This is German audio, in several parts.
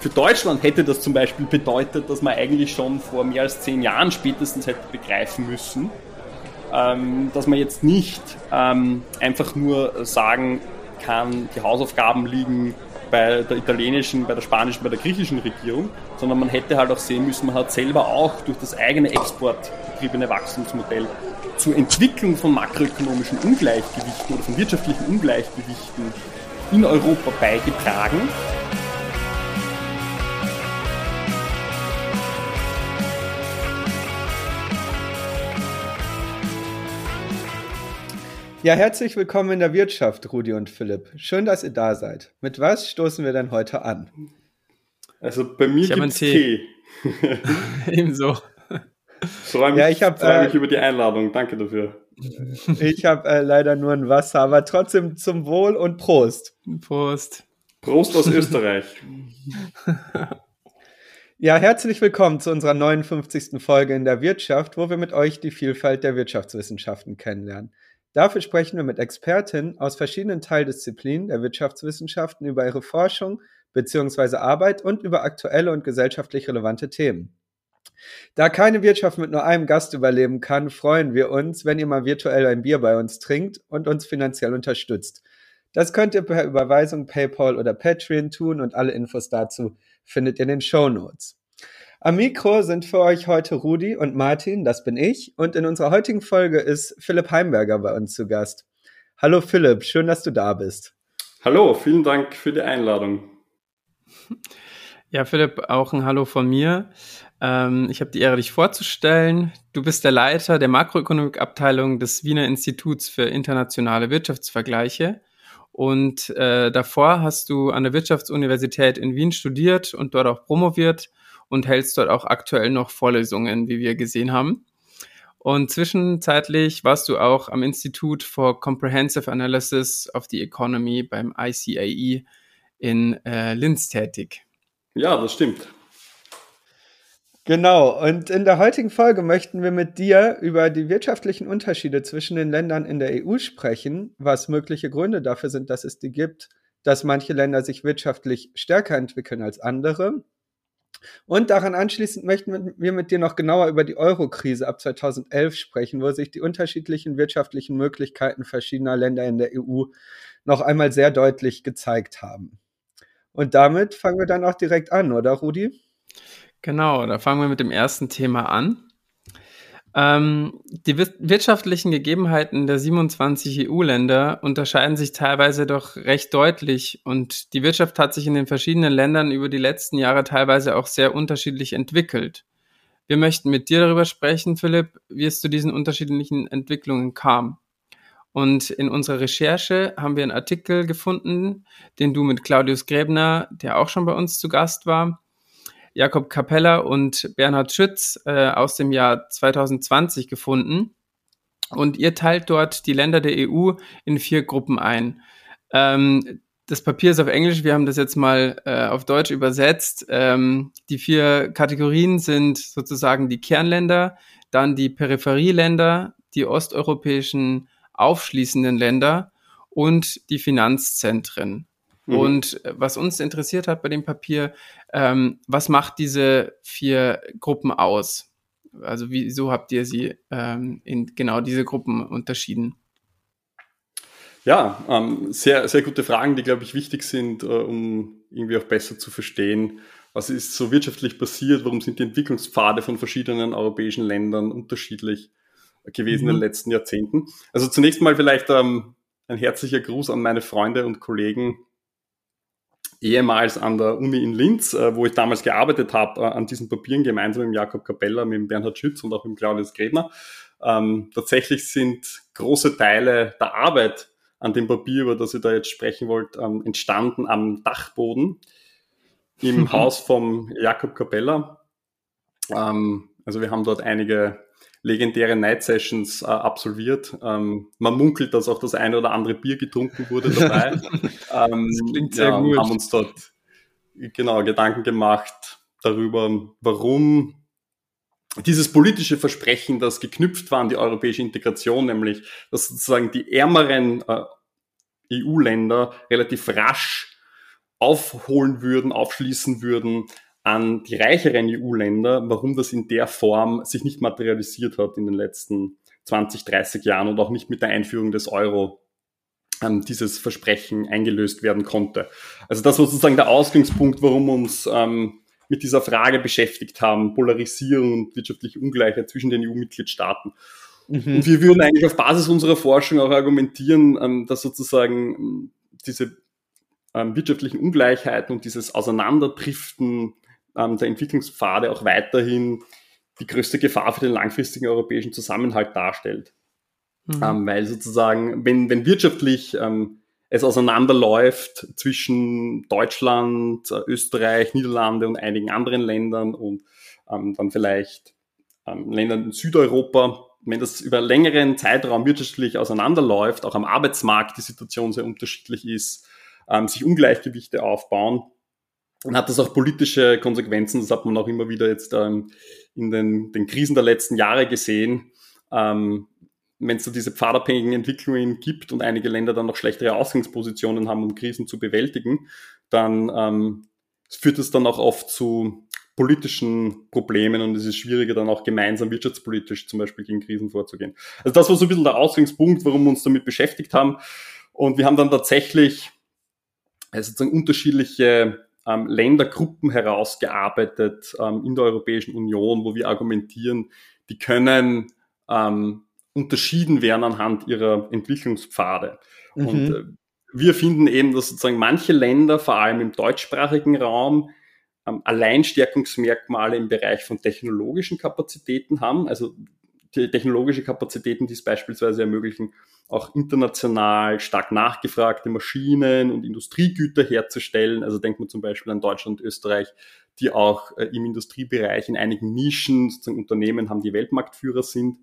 Für Deutschland hätte das zum Beispiel bedeutet, dass man eigentlich schon vor mehr als zehn Jahren spätestens hätte begreifen müssen, ähm, dass man jetzt nicht ähm, einfach nur sagen kann, die Hausaufgaben liegen bei der italienischen, bei der spanischen, bei der griechischen Regierung, sondern man hätte halt auch sehen müssen, man hat selber auch durch das eigene exportgetriebene Wachstumsmodell zur Entwicklung von makroökonomischen Ungleichgewichten oder von wirtschaftlichen Ungleichgewichten in Europa beigetragen. Ja, herzlich willkommen in der Wirtschaft, Rudi und Philipp. Schön, dass ihr da seid. Mit was stoßen wir denn heute an? Also bei mir gibt es Tee. Tee. Ebenso. Freue mich, ja, ich hab, freu mich äh, über die Einladung. Danke dafür. Ich habe äh, leider nur ein Wasser, aber trotzdem zum Wohl und Prost. Prost. Prost aus Österreich. Ja, herzlich willkommen zu unserer 59. Folge in der Wirtschaft, wo wir mit euch die Vielfalt der Wirtschaftswissenschaften kennenlernen. Dafür sprechen wir mit Expertinnen aus verschiedenen Teildisziplinen der Wirtschaftswissenschaften über ihre Forschung bzw. Arbeit und über aktuelle und gesellschaftlich relevante Themen. Da keine Wirtschaft mit nur einem Gast überleben kann, freuen wir uns, wenn ihr mal virtuell ein Bier bei uns trinkt und uns finanziell unterstützt. Das könnt ihr per Überweisung, PayPal oder Patreon tun und alle Infos dazu findet ihr in den Show Notes. Am Mikro sind für euch heute Rudi und Martin, das bin ich, und in unserer heutigen Folge ist Philipp Heimberger bei uns zu Gast. Hallo Philipp, schön, dass du da bist. Hallo, vielen Dank für die Einladung. Ja, Philipp, auch ein Hallo von mir. Ähm, ich habe die Ehre, dich vorzustellen. Du bist der Leiter der Makroökonomikabteilung des Wiener Instituts für internationale Wirtschaftsvergleiche. Und äh, davor hast du an der Wirtschaftsuniversität in Wien studiert und dort auch promoviert und hältst dort auch aktuell noch Vorlesungen, wie wir gesehen haben. Und zwischenzeitlich warst du auch am Institut for Comprehensive Analysis of the Economy beim ICAE in äh, Linz tätig. Ja, das stimmt. Genau, und in der heutigen Folge möchten wir mit dir über die wirtschaftlichen Unterschiede zwischen den Ländern in der EU sprechen, was mögliche Gründe dafür sind, dass es die gibt, dass manche Länder sich wirtschaftlich stärker entwickeln als andere und daran anschließend möchten wir mit dir noch genauer über die Euro-Krise ab 2011 sprechen, wo sich die unterschiedlichen wirtschaftlichen Möglichkeiten verschiedener Länder in der EU noch einmal sehr deutlich gezeigt haben. Und damit fangen wir dann auch direkt an, oder Rudi? Genau, da fangen wir mit dem ersten Thema an. Ähm, die wirtschaftlichen Gegebenheiten der 27 EU-Länder unterscheiden sich teilweise doch recht deutlich und die Wirtschaft hat sich in den verschiedenen Ländern über die letzten Jahre teilweise auch sehr unterschiedlich entwickelt. Wir möchten mit dir darüber sprechen, Philipp, wie es zu diesen unterschiedlichen Entwicklungen kam. Und in unserer Recherche haben wir einen Artikel gefunden, den du mit Claudius Gräbner, der auch schon bei uns zu Gast war, Jakob Capella und Bernhard Schütz äh, aus dem Jahr 2020 gefunden. Und ihr teilt dort die Länder der EU in vier Gruppen ein. Ähm, das Papier ist auf Englisch, wir haben das jetzt mal äh, auf Deutsch übersetzt. Ähm, die vier Kategorien sind sozusagen die Kernländer, dann die Peripherieländer, die osteuropäischen aufschließenden Länder und die Finanzzentren. Mhm. Und äh, was uns interessiert hat bei dem Papier, ähm, was macht diese vier Gruppen aus? Also wieso habt ihr sie ähm, in genau diese Gruppen unterschieden? Ja, ähm, sehr, sehr gute Fragen, die, glaube ich, wichtig sind, äh, um irgendwie auch besser zu verstehen, was ist so wirtschaftlich passiert, warum sind die Entwicklungspfade von verschiedenen europäischen Ländern unterschiedlich gewesen mhm. in den letzten Jahrzehnten. Also zunächst mal vielleicht ähm, ein herzlicher Gruß an meine Freunde und Kollegen ehemals an der Uni in Linz, äh, wo ich damals gearbeitet habe, äh, an diesen Papieren gemeinsam mit Jakob Capella, mit Bernhard Schütz und auch mit Claudius Gräbner. Ähm, tatsächlich sind große Teile der Arbeit an dem Papier, über das ihr da jetzt sprechen wollt, ähm, entstanden am Dachboden im Haus vom Jakob Capella. Ähm, also wir haben dort einige legendäre Night Sessions äh, absolviert. Ähm, man munkelt, dass auch das eine oder andere Bier getrunken wurde dabei. ähm, das klingt sehr ja, gut. haben uns dort genau Gedanken gemacht darüber, warum dieses politische Versprechen, das geknüpft war an die europäische Integration, nämlich dass sozusagen die ärmeren äh, EU-Länder relativ rasch aufholen würden, aufschließen würden an die reicheren EU-Länder, warum das in der Form sich nicht materialisiert hat in den letzten 20, 30 Jahren und auch nicht mit der Einführung des Euro ähm, dieses Versprechen eingelöst werden konnte. Also das war sozusagen der Ausgangspunkt, warum uns ähm, mit dieser Frage beschäftigt haben, Polarisierung und wirtschaftliche Ungleichheit zwischen den EU-Mitgliedstaaten. Mhm. Und wir würden eigentlich auf Basis unserer Forschung auch argumentieren, ähm, dass sozusagen ähm, diese ähm, wirtschaftlichen Ungleichheiten und dieses Auseinanderdriften ähm, der Entwicklungspfade auch weiterhin die größte Gefahr für den langfristigen europäischen Zusammenhalt darstellt. Mhm. Ähm, weil sozusagen, wenn, wenn wirtschaftlich ähm, es auseinanderläuft zwischen Deutschland, äh, Österreich, Niederlande und einigen anderen Ländern und ähm, dann vielleicht ähm, Ländern in Südeuropa, wenn das über längeren Zeitraum wirtschaftlich auseinanderläuft, auch am Arbeitsmarkt die Situation sehr unterschiedlich ist, ähm, sich Ungleichgewichte aufbauen, dann hat das auch politische Konsequenzen. Das hat man auch immer wieder jetzt ähm, in den, den Krisen der letzten Jahre gesehen. Ähm, wenn es so diese pfadabhängigen Entwicklungen gibt und einige Länder dann noch schlechtere Ausgangspositionen haben, um Krisen zu bewältigen, dann ähm, führt es dann auch oft zu politischen Problemen und es ist schwieriger dann auch gemeinsam wirtschaftspolitisch zum Beispiel gegen Krisen vorzugehen. Also das war so ein bisschen der Ausgangspunkt, warum wir uns damit beschäftigt haben. Und wir haben dann tatsächlich also sozusagen unterschiedliche Ländergruppen herausgearbeitet ähm, in der Europäischen Union, wo wir argumentieren, die können ähm, unterschieden werden anhand ihrer Entwicklungspfade. Mhm. Und äh, wir finden eben, dass sozusagen manche Länder, vor allem im deutschsprachigen Raum, ähm, Alleinstärkungsmerkmale im Bereich von technologischen Kapazitäten haben, also technologische Kapazitäten, die es beispielsweise ermöglichen, auch international stark nachgefragte Maschinen und Industriegüter herzustellen. Also denkt man zum Beispiel an Deutschland und Österreich, die auch äh, im Industriebereich in einigen Nischen sozusagen Unternehmen haben, die Weltmarktführer sind.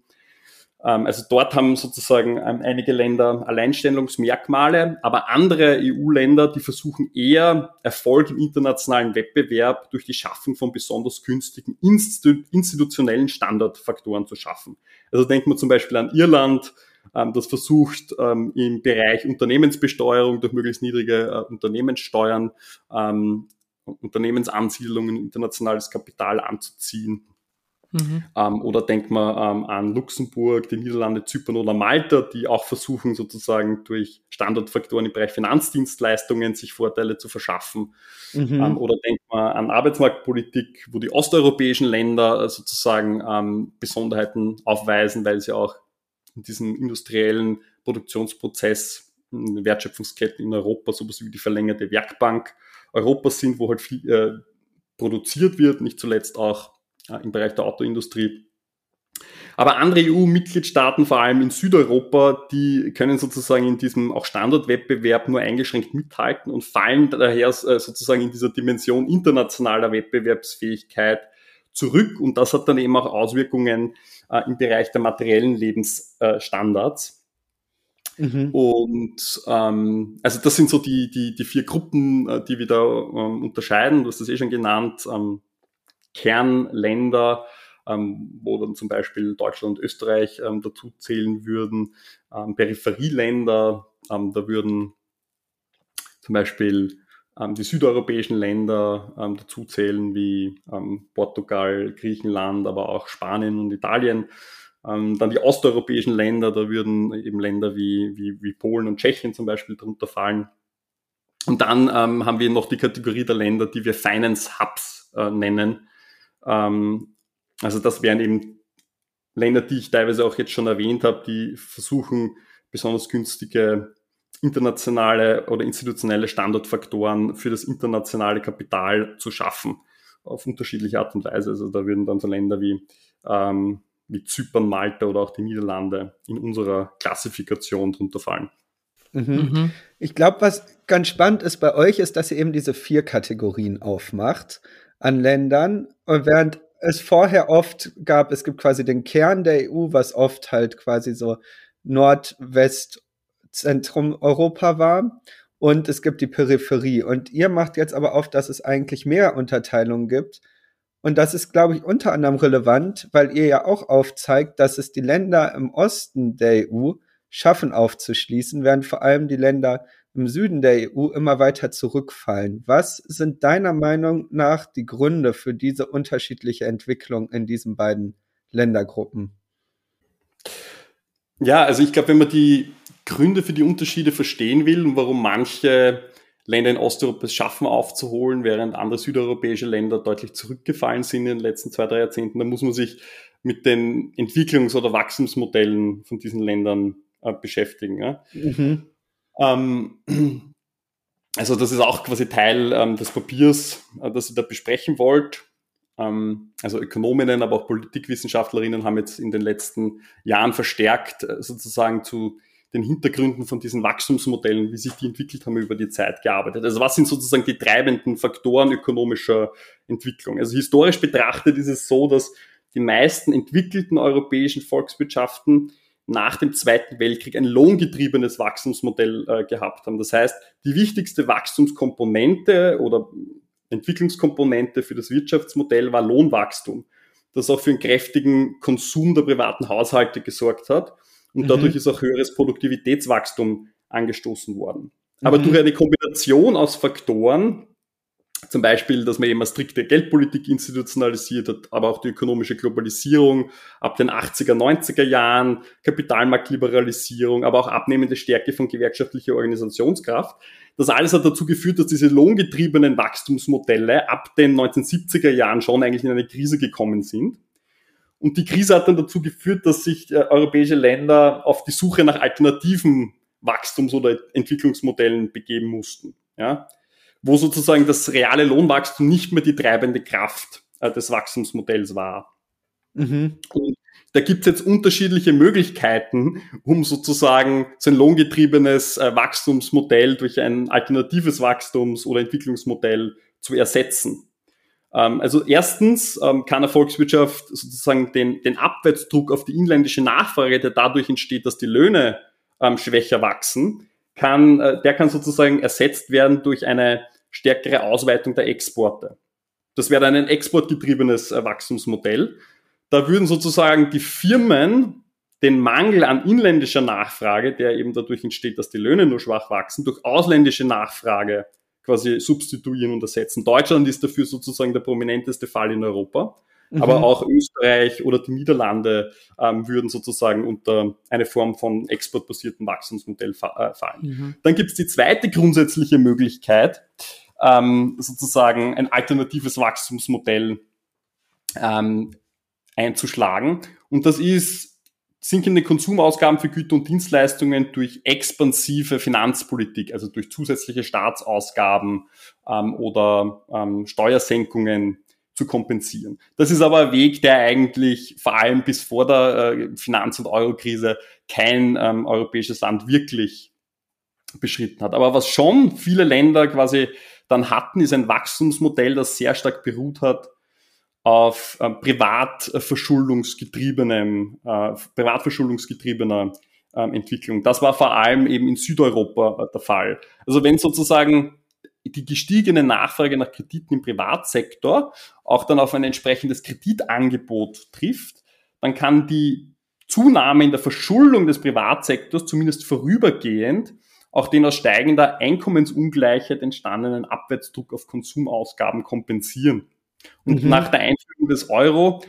Ähm, also dort haben sozusagen ähm, einige Länder Alleinstellungsmerkmale, aber andere EU-Länder, die versuchen eher Erfolg im internationalen Wettbewerb durch die Schaffung von besonders günstigen institutionellen Standardfaktoren zu schaffen. Also denkt man zum Beispiel an Irland, ähm, das versucht im Bereich Unternehmensbesteuerung durch möglichst niedrige äh, Unternehmenssteuern Unternehmensansiedlungen, internationales Kapital anzuziehen Mhm. Ähm, oder denkt man ähm, an Luxemburg, die Niederlande, Zypern oder Malta, die auch versuchen, sozusagen durch Standardfaktoren im Bereich Finanzdienstleistungen sich Vorteile zu verschaffen. Mhm. Ähm, oder denkt man an Arbeitsmarktpolitik, wo die osteuropäischen Länder äh, sozusagen ähm, Besonderheiten aufweisen, weil sie auch in diesem industriellen Produktionsprozess in Wertschöpfungsketten in Europa sowas wie die verlängerte Werkbank Europas sind, wo halt viel äh, produziert wird, nicht zuletzt auch im Bereich der Autoindustrie. Aber andere EU-Mitgliedstaaten, vor allem in Südeuropa, die können sozusagen in diesem auch Standardwettbewerb nur eingeschränkt mithalten und fallen daher äh, sozusagen in dieser Dimension internationaler Wettbewerbsfähigkeit zurück. Und das hat dann eben auch Auswirkungen äh, im Bereich der materiellen Lebensstandards. Mhm. Und ähm, also das sind so die, die, die vier Gruppen, äh, die wir da ähm, unterscheiden. Du hast das eh schon genannt. Ähm, Kernländer, ähm, wo dann zum Beispiel Deutschland und Österreich ähm, dazu zählen würden, ähm, Peripherieländer, ähm, da würden zum Beispiel ähm, die südeuropäischen Länder ähm, dazu zählen, wie ähm, Portugal, Griechenland, aber auch Spanien und Italien. Dann die osteuropäischen Länder, da würden eben Länder wie, wie, wie Polen und Tschechien zum Beispiel drunter fallen. Und dann haben wir noch die Kategorie der Länder, die wir Finance Hubs äh, nennen. Ähm, also das wären eben Länder, die ich teilweise auch jetzt schon erwähnt habe, die versuchen, besonders günstige internationale oder institutionelle Standortfaktoren für das internationale Kapital zu schaffen, auf unterschiedliche Art und Weise. Also da würden dann so Länder wie, ähm, wie Zypern, Malta oder auch die Niederlande in unserer Klassifikation drunter fallen. Mhm. Mhm. Ich glaube, was ganz spannend ist bei euch, ist, dass ihr eben diese vier Kategorien aufmacht an Ländern. Und während es vorher oft gab, es gibt quasi den Kern der EU, was oft halt quasi so Nordwestzentrum Europa war. Und es gibt die Peripherie. Und ihr macht jetzt aber auf, dass es eigentlich mehr Unterteilungen gibt. Und das ist, glaube ich, unter anderem relevant, weil ihr ja auch aufzeigt, dass es die Länder im Osten der EU schaffen aufzuschließen, während vor allem die Länder im Süden der EU immer weiter zurückfallen. Was sind deiner Meinung nach die Gründe für diese unterschiedliche Entwicklung in diesen beiden Ländergruppen? Ja, also ich glaube, wenn man die Gründe für die Unterschiede verstehen will und warum manche Länder in Osteuropa es schaffen aufzuholen, während andere südeuropäische Länder deutlich zurückgefallen sind in den letzten zwei, drei Jahrzehnten, dann muss man sich mit den Entwicklungs- oder Wachstumsmodellen von diesen Ländern äh, beschäftigen. Ja? Mhm. Ähm, also das ist auch quasi Teil ähm, des Papiers, äh, das ihr da besprechen wollt. Ähm, also Ökonominnen, aber auch Politikwissenschaftlerinnen haben jetzt in den letzten Jahren verstärkt äh, sozusagen zu den Hintergründen von diesen Wachstumsmodellen, wie sich die entwickelt haben, über die Zeit gearbeitet. Also was sind sozusagen die treibenden Faktoren ökonomischer Entwicklung? Also historisch betrachtet ist es so, dass die meisten entwickelten europäischen Volkswirtschaften nach dem Zweiten Weltkrieg ein lohngetriebenes Wachstumsmodell äh, gehabt haben. Das heißt, die wichtigste Wachstumskomponente oder Entwicklungskomponente für das Wirtschaftsmodell war Lohnwachstum, das auch für einen kräftigen Konsum der privaten Haushalte gesorgt hat und mhm. dadurch ist auch höheres Produktivitätswachstum angestoßen worden. Aber mhm. durch eine Kombination aus Faktoren, zum Beispiel, dass man eben eine strikte Geldpolitik institutionalisiert hat, aber auch die ökonomische Globalisierung ab den 80er, 90er Jahren, Kapitalmarktliberalisierung, aber auch abnehmende Stärke von gewerkschaftlicher Organisationskraft. Das alles hat dazu geführt, dass diese lohngetriebenen Wachstumsmodelle ab den 1970er Jahren schon eigentlich in eine Krise gekommen sind. Und die Krise hat dann dazu geführt, dass sich äh, europäische Länder auf die Suche nach alternativen Wachstums- oder Entwicklungsmodellen begeben mussten. Ja? Wo sozusagen das reale Lohnwachstum nicht mehr die treibende Kraft äh, des Wachstumsmodells war. Mhm. Und da gibt es jetzt unterschiedliche Möglichkeiten, um sozusagen so ein lohngetriebenes äh, Wachstumsmodell durch ein alternatives Wachstums- oder Entwicklungsmodell zu ersetzen. Ähm, also erstens ähm, kann eine Volkswirtschaft sozusagen den, den Abwärtsdruck auf die inländische Nachfrage, der dadurch entsteht, dass die Löhne ähm, schwächer wachsen, kann, äh, der kann sozusagen ersetzt werden durch eine stärkere Ausweitung der Exporte. Das wäre dann ein exportgetriebenes äh, Wachstumsmodell. Da würden sozusagen die Firmen den Mangel an inländischer Nachfrage, der eben dadurch entsteht, dass die Löhne nur schwach wachsen, durch ausländische Nachfrage quasi substituieren und ersetzen. Deutschland ist dafür sozusagen der prominenteste Fall in Europa. Mhm. Aber auch Österreich oder die Niederlande ähm, würden sozusagen unter eine Form von exportbasierten Wachstumsmodell fa äh, fallen. Mhm. Dann gibt es die zweite grundsätzliche Möglichkeit, ähm, sozusagen ein alternatives Wachstumsmodell ähm, einzuschlagen. Und das ist sinkende Konsumausgaben für Güter und Dienstleistungen durch expansive Finanzpolitik, also durch zusätzliche Staatsausgaben ähm, oder ähm, Steuersenkungen zu kompensieren. Das ist aber ein Weg, der eigentlich vor allem bis vor der äh, Finanz- und Eurokrise kein ähm, europäisches Land wirklich beschritten hat. Aber was schon viele Länder quasi dann hatten, ist ein Wachstumsmodell, das sehr stark beruht hat auf äh, privatverschuldungsgetriebenem, äh, privatverschuldungsgetriebener äh, Entwicklung. Das war vor allem eben in Südeuropa der Fall. Also wenn sozusagen die gestiegene Nachfrage nach Krediten im Privatsektor auch dann auf ein entsprechendes Kreditangebot trifft, dann kann die Zunahme in der Verschuldung des Privatsektors zumindest vorübergehend auch den aus steigender Einkommensungleichheit entstandenen Abwärtsdruck auf Konsumausgaben kompensieren. Und mhm. nach der Einführung des Euro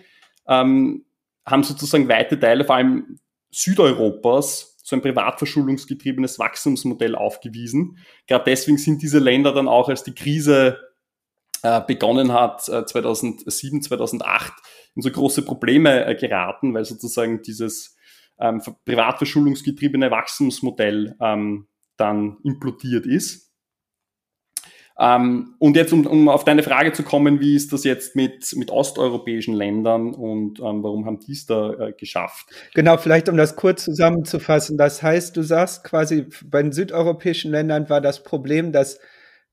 ähm, haben sozusagen weite Teile, vor allem Südeuropas, so ein privatverschuldungsgetriebenes Wachstumsmodell aufgewiesen. Gerade deswegen sind diese Länder dann auch, als die Krise äh, begonnen hat, äh, 2007, 2008, in so große Probleme äh, geraten, weil sozusagen dieses ähm, privatverschuldungsgetriebene Wachstumsmodell ähm, dann implodiert ist. Ähm, und jetzt, um, um auf deine Frage zu kommen, wie ist das jetzt mit, mit osteuropäischen Ländern und ähm, warum haben die es da äh, geschafft? Genau, vielleicht um das kurz zusammenzufassen. Das heißt, du sagst quasi, bei den südeuropäischen Ländern war das Problem, dass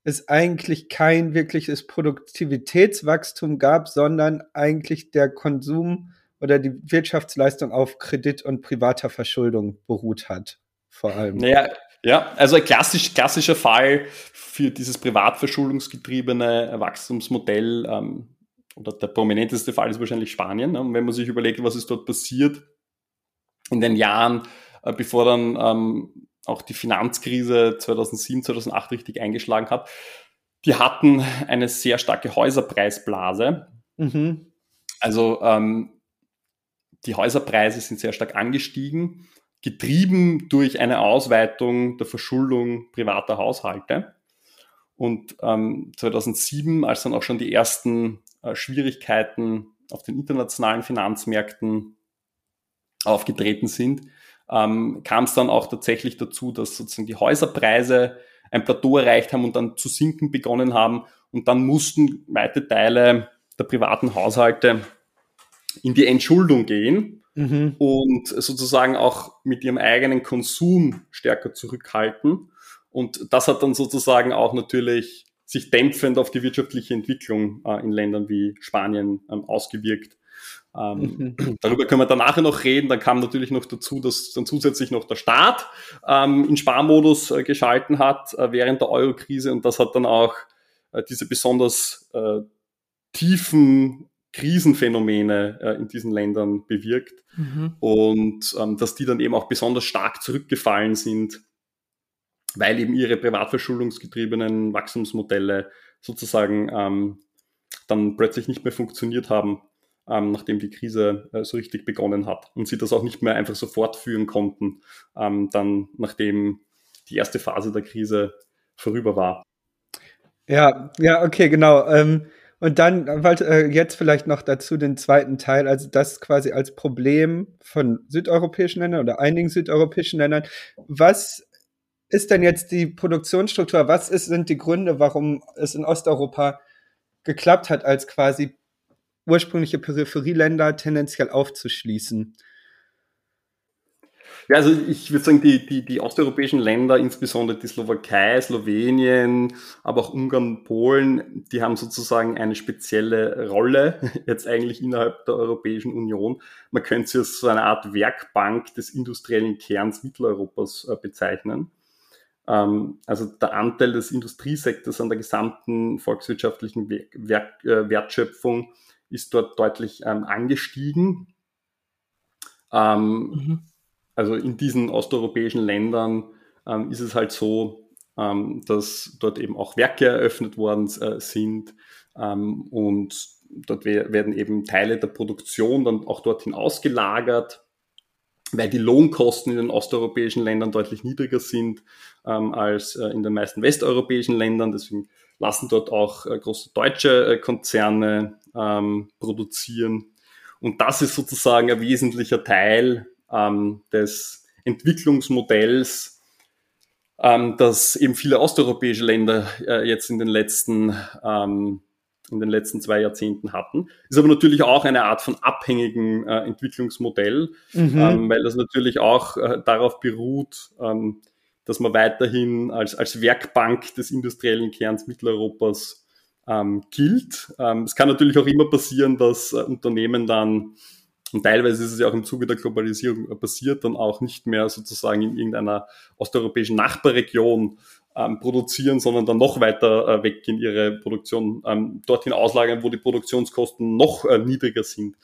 es eigentlich kein wirkliches Produktivitätswachstum gab, sondern eigentlich der Konsum oder die Wirtschaftsleistung auf Kredit und privater Verschuldung beruht hat, vor allem. Naja, ja, also ein klassisch, klassischer Fall für dieses privatverschuldungsgetriebene Wachstumsmodell ähm, oder der prominenteste Fall ist wahrscheinlich Spanien. Ne? Und wenn man sich überlegt, was ist dort passiert in den Jahren, äh, bevor dann ähm, auch die Finanzkrise 2007, 2008 richtig eingeschlagen hat, die hatten eine sehr starke Häuserpreisblase. Mhm. Also ähm, die Häuserpreise sind sehr stark angestiegen, getrieben durch eine Ausweitung der Verschuldung privater Haushalte. Und ähm, 2007, als dann auch schon die ersten äh, Schwierigkeiten auf den internationalen Finanzmärkten aufgetreten sind, ähm, kam es dann auch tatsächlich dazu, dass sozusagen die Häuserpreise ein Plateau erreicht haben und dann zu sinken begonnen haben. Und dann mussten weite Teile der privaten Haushalte in die Entschuldung gehen mhm. und sozusagen auch mit ihrem eigenen Konsum stärker zurückhalten. Und das hat dann sozusagen auch natürlich sich dämpfend auf die wirtschaftliche Entwicklung äh, in Ländern wie Spanien ähm, ausgewirkt. Ähm, mhm. Darüber können wir dann nachher noch reden. Dann kam natürlich noch dazu, dass dann zusätzlich noch der Staat ähm, in Sparmodus äh, geschalten hat äh, während der Euro-Krise und das hat dann auch äh, diese besonders äh, tiefen Krisenphänomene äh, in diesen Ländern bewirkt mhm. und ähm, dass die dann eben auch besonders stark zurückgefallen sind, weil eben ihre privatverschuldungsgetriebenen Wachstumsmodelle sozusagen ähm, dann plötzlich nicht mehr funktioniert haben ähm, nachdem die Krise äh, so richtig begonnen hat und sie das auch nicht mehr einfach so fortführen konnten, ähm, dann nachdem die erste Phase der Krise vorüber war. Ja, ja, okay, genau. Ähm, und dann äh, jetzt vielleicht noch dazu den zweiten Teil, also das quasi als Problem von südeuropäischen Ländern oder einigen südeuropäischen Ländern. Was ist denn jetzt die Produktionsstruktur? Was ist, sind die Gründe, warum es in Osteuropa geklappt hat, als quasi ursprüngliche Peripherieländer tendenziell aufzuschließen? Ja, also ich würde sagen, die, die, die osteuropäischen Länder, insbesondere die Slowakei, Slowenien, aber auch Ungarn, Polen, die haben sozusagen eine spezielle Rolle jetzt eigentlich innerhalb der Europäischen Union. Man könnte sie als so eine Art Werkbank des industriellen Kerns Mitteleuropas äh, bezeichnen. Ähm, also der Anteil des Industriesektors an der gesamten volkswirtschaftlichen Werk, äh, Wertschöpfung ist dort deutlich ähm, angestiegen. Ähm, mhm. Also in diesen osteuropäischen Ländern ähm, ist es halt so, ähm, dass dort eben auch Werke eröffnet worden äh, sind ähm, und dort werden eben Teile der Produktion dann auch dorthin ausgelagert, weil die Lohnkosten in den osteuropäischen Ländern deutlich niedriger sind ähm, als äh, in den meisten westeuropäischen Ländern. Deswegen lassen dort auch äh, große deutsche äh, Konzerne ähm, produzieren. Und das ist sozusagen ein wesentlicher Teil ähm, des Entwicklungsmodells, ähm, das eben viele osteuropäische Länder äh, jetzt in den letzten ähm, in den letzten zwei Jahrzehnten hatten. Ist aber natürlich auch eine Art von abhängigen äh, Entwicklungsmodell, mhm. ähm, weil das natürlich auch äh, darauf beruht, ähm, dass man weiterhin als, als Werkbank des industriellen Kerns Mitteleuropas ähm, gilt. Ähm, es kann natürlich auch immer passieren, dass äh, Unternehmen dann, und teilweise ist es ja auch im Zuge der Globalisierung passiert, dann auch nicht mehr sozusagen in irgendeiner osteuropäischen Nachbarregion ähm, produzieren, sondern dann noch weiter äh, weg in ihre Produktion ähm, dorthin auslagern, wo die Produktionskosten noch äh, niedriger sind.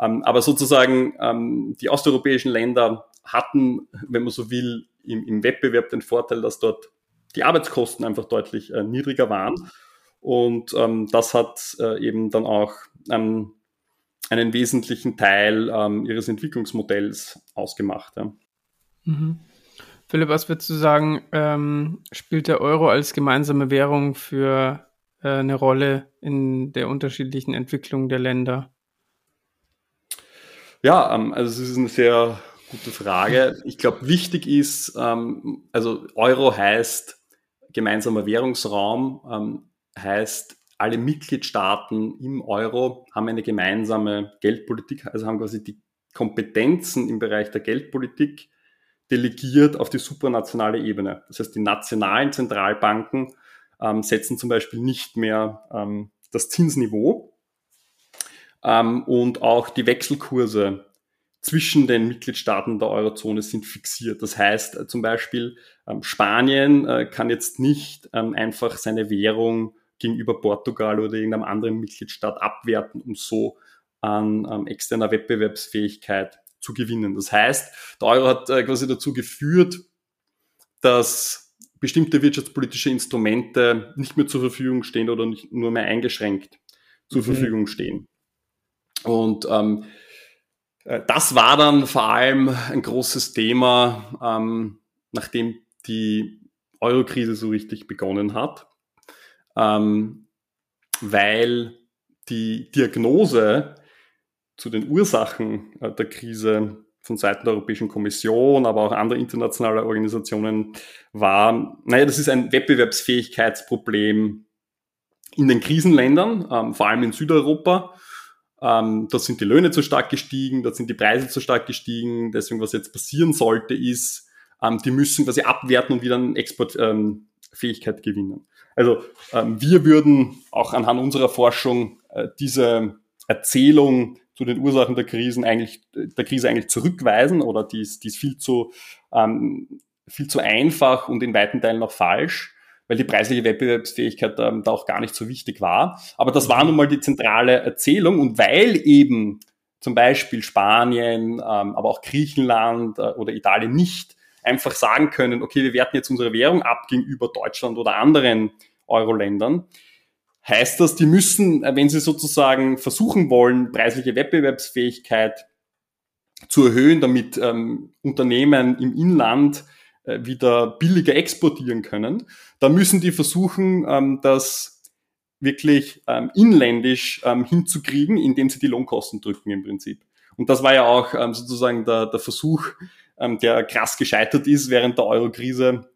Ähm, aber sozusagen ähm, die osteuropäischen Länder hatten, wenn man so will, im, im Wettbewerb den Vorteil, dass dort die Arbeitskosten einfach deutlich äh, niedriger waren. Und ähm, das hat äh, eben dann auch ähm, einen wesentlichen Teil ähm, ihres Entwicklungsmodells ausgemacht. Ja. Mhm. Philipp, was würdest du sagen, ähm, spielt der Euro als gemeinsame Währung für äh, eine Rolle in der unterschiedlichen Entwicklung der Länder? Ja, ähm, also es ist eine sehr gute Frage. Ich glaube, wichtig ist, ähm, also Euro heißt gemeinsamer Währungsraum, ähm, heißt, alle Mitgliedstaaten im Euro haben eine gemeinsame Geldpolitik, also haben quasi die Kompetenzen im Bereich der Geldpolitik delegiert auf die supranationale Ebene. Das heißt, die nationalen Zentralbanken ähm, setzen zum Beispiel nicht mehr ähm, das Zinsniveau ähm, und auch die Wechselkurse zwischen den Mitgliedstaaten der Eurozone sind fixiert. Das heißt äh, zum Beispiel, ähm, Spanien äh, kann jetzt nicht ähm, einfach seine Währung gegenüber Portugal oder irgendeinem anderen Mitgliedstaat abwerten, um so an ähm, externer Wettbewerbsfähigkeit zu gewinnen. Das heißt, der Euro hat äh, quasi dazu geführt, dass bestimmte wirtschaftspolitische Instrumente nicht mehr zur Verfügung stehen oder nicht nur mehr eingeschränkt zur mhm. Verfügung stehen. Und ähm, äh, das war dann vor allem ein großes Thema, ähm, nachdem die Euro-Krise so richtig begonnen hat, ähm, weil die Diagnose zu den Ursachen äh, der Krise von Seiten der Europäischen Kommission, aber auch anderer internationaler Organisationen war, naja, das ist ein Wettbewerbsfähigkeitsproblem in den Krisenländern, ähm, vor allem in Südeuropa. Ähm, da sind die Löhne zu stark gestiegen, da sind die Preise zu stark gestiegen. Deswegen, was jetzt passieren sollte, ist, ähm, die müssen quasi abwerten und wieder an Exportfähigkeit ähm, gewinnen. Also ähm, wir würden auch anhand unserer Forschung äh, diese Erzählung zu den Ursachen der Krisen eigentlich, der Krise eigentlich zurückweisen oder die ist, die ist viel zu, ähm, viel zu einfach und in weiten Teilen noch falsch weil die preisliche Wettbewerbsfähigkeit ähm, da auch gar nicht so wichtig war. Aber das war nun mal die zentrale Erzählung und weil eben zum Beispiel Spanien, ähm, aber auch Griechenland äh, oder Italien nicht einfach sagen können, okay, wir werten jetzt unsere Währung ab gegenüber Deutschland oder anderen Euro-Ländern, heißt das, die müssen, äh, wenn sie sozusagen versuchen wollen, preisliche Wettbewerbsfähigkeit zu erhöhen, damit ähm, Unternehmen im Inland äh, wieder billiger exportieren können, da müssen die versuchen, ähm, das wirklich ähm, inländisch ähm, hinzukriegen, indem sie die Lohnkosten drücken im Prinzip. Und das war ja auch ähm, sozusagen der, der Versuch, ähm, der krass gescheitert ist während der Euro-Krise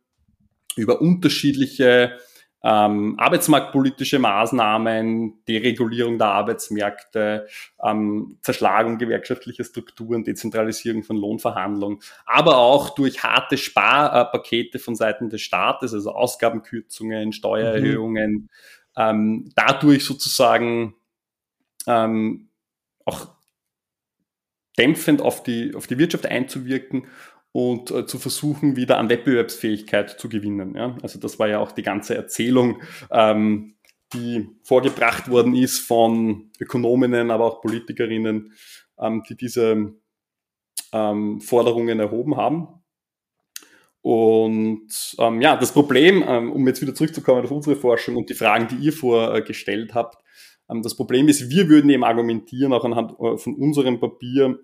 über unterschiedliche ähm, arbeitsmarktpolitische Maßnahmen, Deregulierung der Arbeitsmärkte, ähm, Zerschlagung gewerkschaftlicher Strukturen, Dezentralisierung von Lohnverhandlungen, aber auch durch harte Sparpakete von Seiten des Staates, also Ausgabenkürzungen, Steuererhöhungen, mhm. ähm, dadurch sozusagen ähm, auch dämpfend auf die, auf die Wirtschaft einzuwirken und äh, zu versuchen, wieder an Wettbewerbsfähigkeit zu gewinnen. Ja? Also das war ja auch die ganze Erzählung, ähm, die vorgebracht worden ist von Ökonominnen, aber auch Politikerinnen, ähm, die diese ähm, Forderungen erhoben haben. Und ähm, ja, das Problem, ähm, um jetzt wieder zurückzukommen auf unsere Forschung und die Fragen, die ihr vorgestellt habt, das Problem ist, wir würden eben argumentieren, auch anhand äh, von unserem Papier,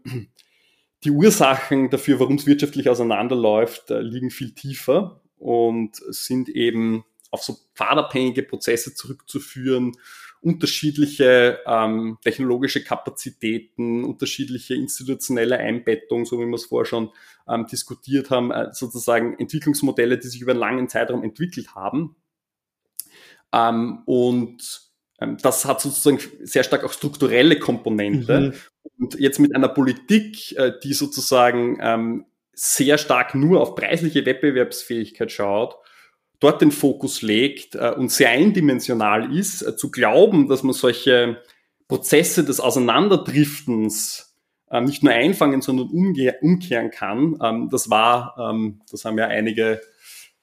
die Ursachen dafür, warum es wirtschaftlich auseinanderläuft, äh, liegen viel tiefer und sind eben auf so pfadabhängige Prozesse zurückzuführen, unterschiedliche ähm, technologische Kapazitäten, unterschiedliche institutionelle Einbettung, so wie wir es vorher schon ähm, diskutiert haben, äh, sozusagen Entwicklungsmodelle, die sich über einen langen Zeitraum entwickelt haben. Ähm, und ähm, das hat sozusagen sehr stark auch strukturelle Komponente. Mhm. Und jetzt mit einer Politik, äh, die sozusagen ähm, sehr stark nur auf preisliche Wettbewerbsfähigkeit schaut, dort den Fokus legt äh, und sehr eindimensional ist, äh, zu glauben, dass man solche Prozesse des Auseinanderdriftens nicht nur einfangen, sondern umkehren kann. Ähm, das war, das haben ja einige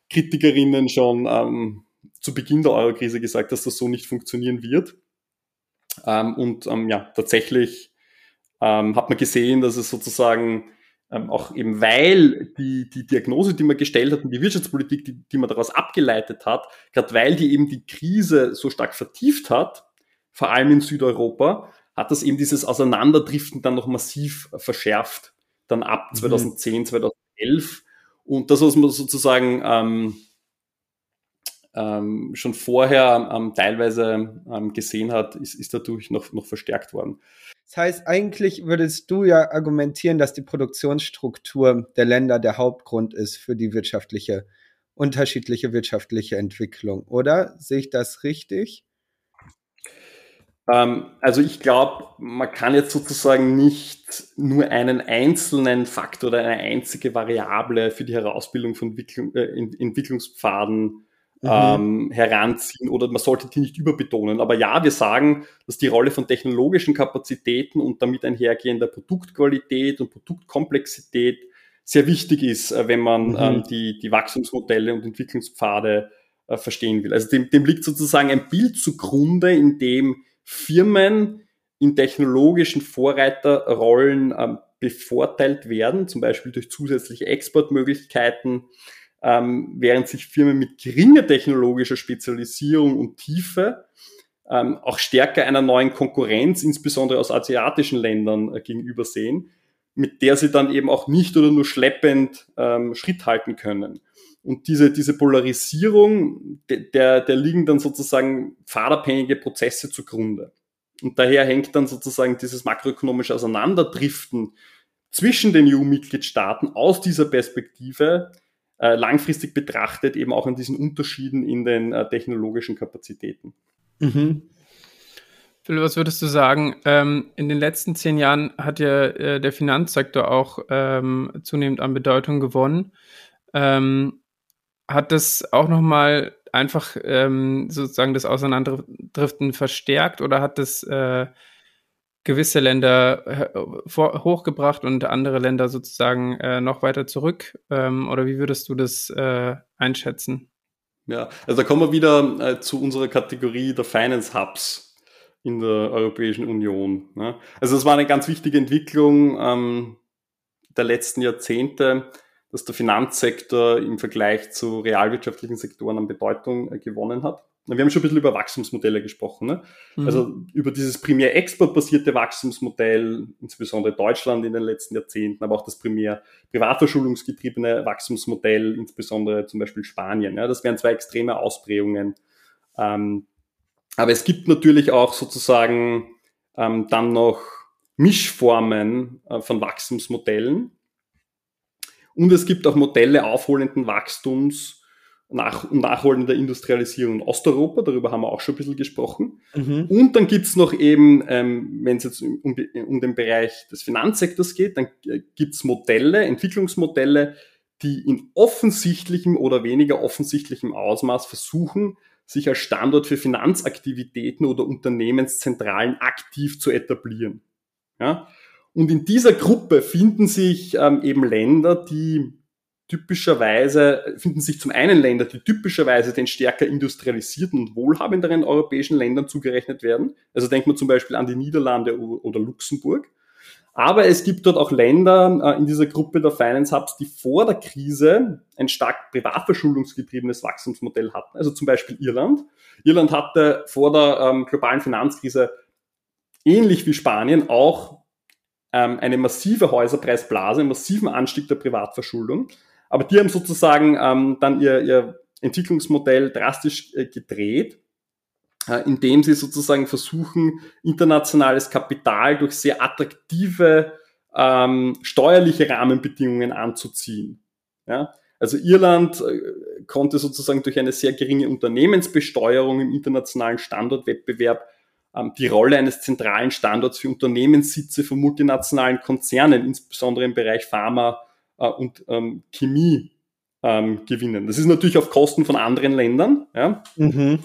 Kritikerinnen schon zu Beginn der Eurokrise gesagt, dass das so nicht funktionieren wird. Ähm, und ähm, ja, tatsächlich ähm, hat man gesehen, dass es sozusagen ähm, auch eben weil die, die Diagnose, die man gestellt hat und die Wirtschaftspolitik, die, die man daraus abgeleitet hat, gerade weil die eben die Krise so stark vertieft hat, vor allem in Südeuropa, hat das eben dieses Auseinanderdriften dann noch massiv verschärft, dann ab 2010, mhm. 2011. Und das, was man sozusagen ähm, ähm, schon vorher ähm, teilweise ähm, gesehen hat, ist, ist dadurch noch, noch verstärkt worden. Das heißt, eigentlich würdest du ja argumentieren, dass die Produktionsstruktur der Länder der Hauptgrund ist für die wirtschaftliche, unterschiedliche wirtschaftliche Entwicklung, oder? Sehe ich das richtig? Ähm, also ich glaube, man kann jetzt sozusagen nicht nur einen einzelnen Faktor oder eine einzige Variable für die Herausbildung von Entwicklung, äh, Entwicklungspfaden mhm. ähm, heranziehen oder man sollte die nicht überbetonen. Aber ja, wir sagen, dass die Rolle von technologischen Kapazitäten und damit einhergehender Produktqualität und Produktkomplexität sehr wichtig ist, äh, wenn man mhm. ähm, die, die Wachstumsmodelle und Entwicklungspfade äh, verstehen will. Also dem, dem liegt sozusagen ein Bild zugrunde, in dem Firmen in technologischen Vorreiterrollen ähm, bevorteilt werden, zum Beispiel durch zusätzliche Exportmöglichkeiten, ähm, während sich Firmen mit geringer technologischer Spezialisierung und Tiefe ähm, auch stärker einer neuen Konkurrenz, insbesondere aus asiatischen Ländern, äh, gegenüber sehen, mit der sie dann eben auch nicht oder nur schleppend ähm, Schritt halten können. Und diese, diese Polarisierung, der, der liegen dann sozusagen pfadabhängige Prozesse zugrunde. Und daher hängt dann sozusagen dieses makroökonomische Auseinanderdriften zwischen den EU-Mitgliedstaaten aus dieser Perspektive äh, langfristig betrachtet eben auch an diesen Unterschieden in den äh, technologischen Kapazitäten. Mhm. Phil, was würdest du sagen? Ähm, in den letzten zehn Jahren hat ja äh, der Finanzsektor auch ähm, zunehmend an Bedeutung gewonnen. Ähm, hat das auch nochmal einfach ähm, sozusagen das Auseinanderdriften verstärkt oder hat das äh, gewisse Länder äh, hochgebracht und andere Länder sozusagen äh, noch weiter zurück? Ähm, oder wie würdest du das äh, einschätzen? Ja, also da kommen wir wieder äh, zu unserer Kategorie der Finance Hubs in der Europäischen Union. Ne? Also das war eine ganz wichtige Entwicklung ähm, der letzten Jahrzehnte dass der Finanzsektor im Vergleich zu realwirtschaftlichen Sektoren an Bedeutung äh, gewonnen hat. Wir haben schon ein bisschen über Wachstumsmodelle gesprochen. Ne? Mhm. Also über dieses primär exportbasierte Wachstumsmodell, insbesondere Deutschland in den letzten Jahrzehnten, aber auch das primär privatverschuldungsgetriebene Wachstumsmodell, insbesondere zum Beispiel Spanien. Ja? Das wären zwei extreme Ausprägungen. Ähm, aber es gibt natürlich auch sozusagen ähm, dann noch Mischformen äh, von Wachstumsmodellen, und es gibt auch Modelle aufholenden Wachstums nach, nachholender Industrialisierung in Osteuropa, darüber haben wir auch schon ein bisschen gesprochen. Mhm. Und dann gibt's noch eben, ähm, wenn es jetzt um, um, den Bereich des Finanzsektors geht, dann gibt's Modelle, Entwicklungsmodelle, die in offensichtlichem oder weniger offensichtlichem Ausmaß versuchen, sich als Standort für Finanzaktivitäten oder Unternehmenszentralen aktiv zu etablieren. Ja? Und in dieser Gruppe finden sich ähm, eben Länder, die typischerweise, finden sich zum einen Länder, die typischerweise den stärker industrialisierten und wohlhabenderen europäischen Ländern zugerechnet werden. Also denkt man zum Beispiel an die Niederlande oder Luxemburg. Aber es gibt dort auch Länder äh, in dieser Gruppe der Finance Hubs, die vor der Krise ein stark privatverschuldungsgetriebenes Wachstumsmodell hatten. Also zum Beispiel Irland. Irland hatte vor der ähm, globalen Finanzkrise ähnlich wie Spanien auch ähm, eine massive Häuserpreisblase, einen massiven Anstieg der Privatverschuldung. Aber die haben sozusagen ähm, dann ihr, ihr Entwicklungsmodell drastisch äh, gedreht, äh, indem sie sozusagen versuchen, internationales Kapital durch sehr attraktive ähm, steuerliche Rahmenbedingungen anzuziehen. Ja? Also Irland äh, konnte sozusagen durch eine sehr geringe Unternehmensbesteuerung im internationalen Standortwettbewerb ähm, die Rolle eines zentralen Standorts für Unternehmenssitze von multinationalen Konzernen, insbesondere im Bereich Pharma äh, und ähm, Chemie ähm, gewinnen. Das ist natürlich auf Kosten von anderen Ländern ja? Mhm.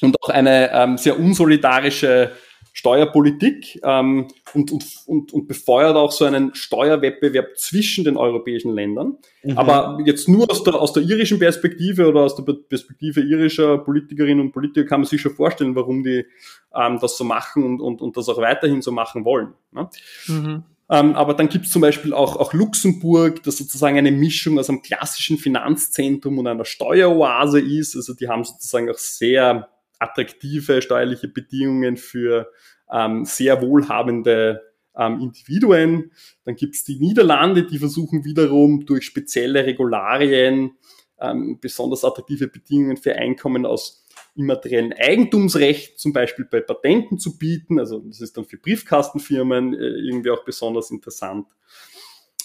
und auch eine ähm, sehr unsolidarische Steuerpolitik ähm, und, und, und, und befeuert auch so einen Steuerwettbewerb zwischen den europäischen Ländern. Mhm. Aber jetzt nur aus der, aus der irischen Perspektive oder aus der Perspektive irischer Politikerinnen und Politiker kann man sich schon vorstellen, warum die ähm, das so machen und, und, und das auch weiterhin so machen wollen. Ne? Mhm. Ähm, aber dann gibt es zum Beispiel auch, auch Luxemburg, das sozusagen eine Mischung aus einem klassischen Finanzzentrum und einer Steueroase ist. Also die haben sozusagen auch sehr attraktive steuerliche Bedingungen für ähm, sehr wohlhabende ähm, Individuen. Dann gibt es die Niederlande, die versuchen wiederum durch spezielle Regularien ähm, besonders attraktive Bedingungen für Einkommen aus immateriellen Eigentumsrecht, zum Beispiel bei Patenten zu bieten. Also das ist dann für Briefkastenfirmen äh, irgendwie auch besonders interessant.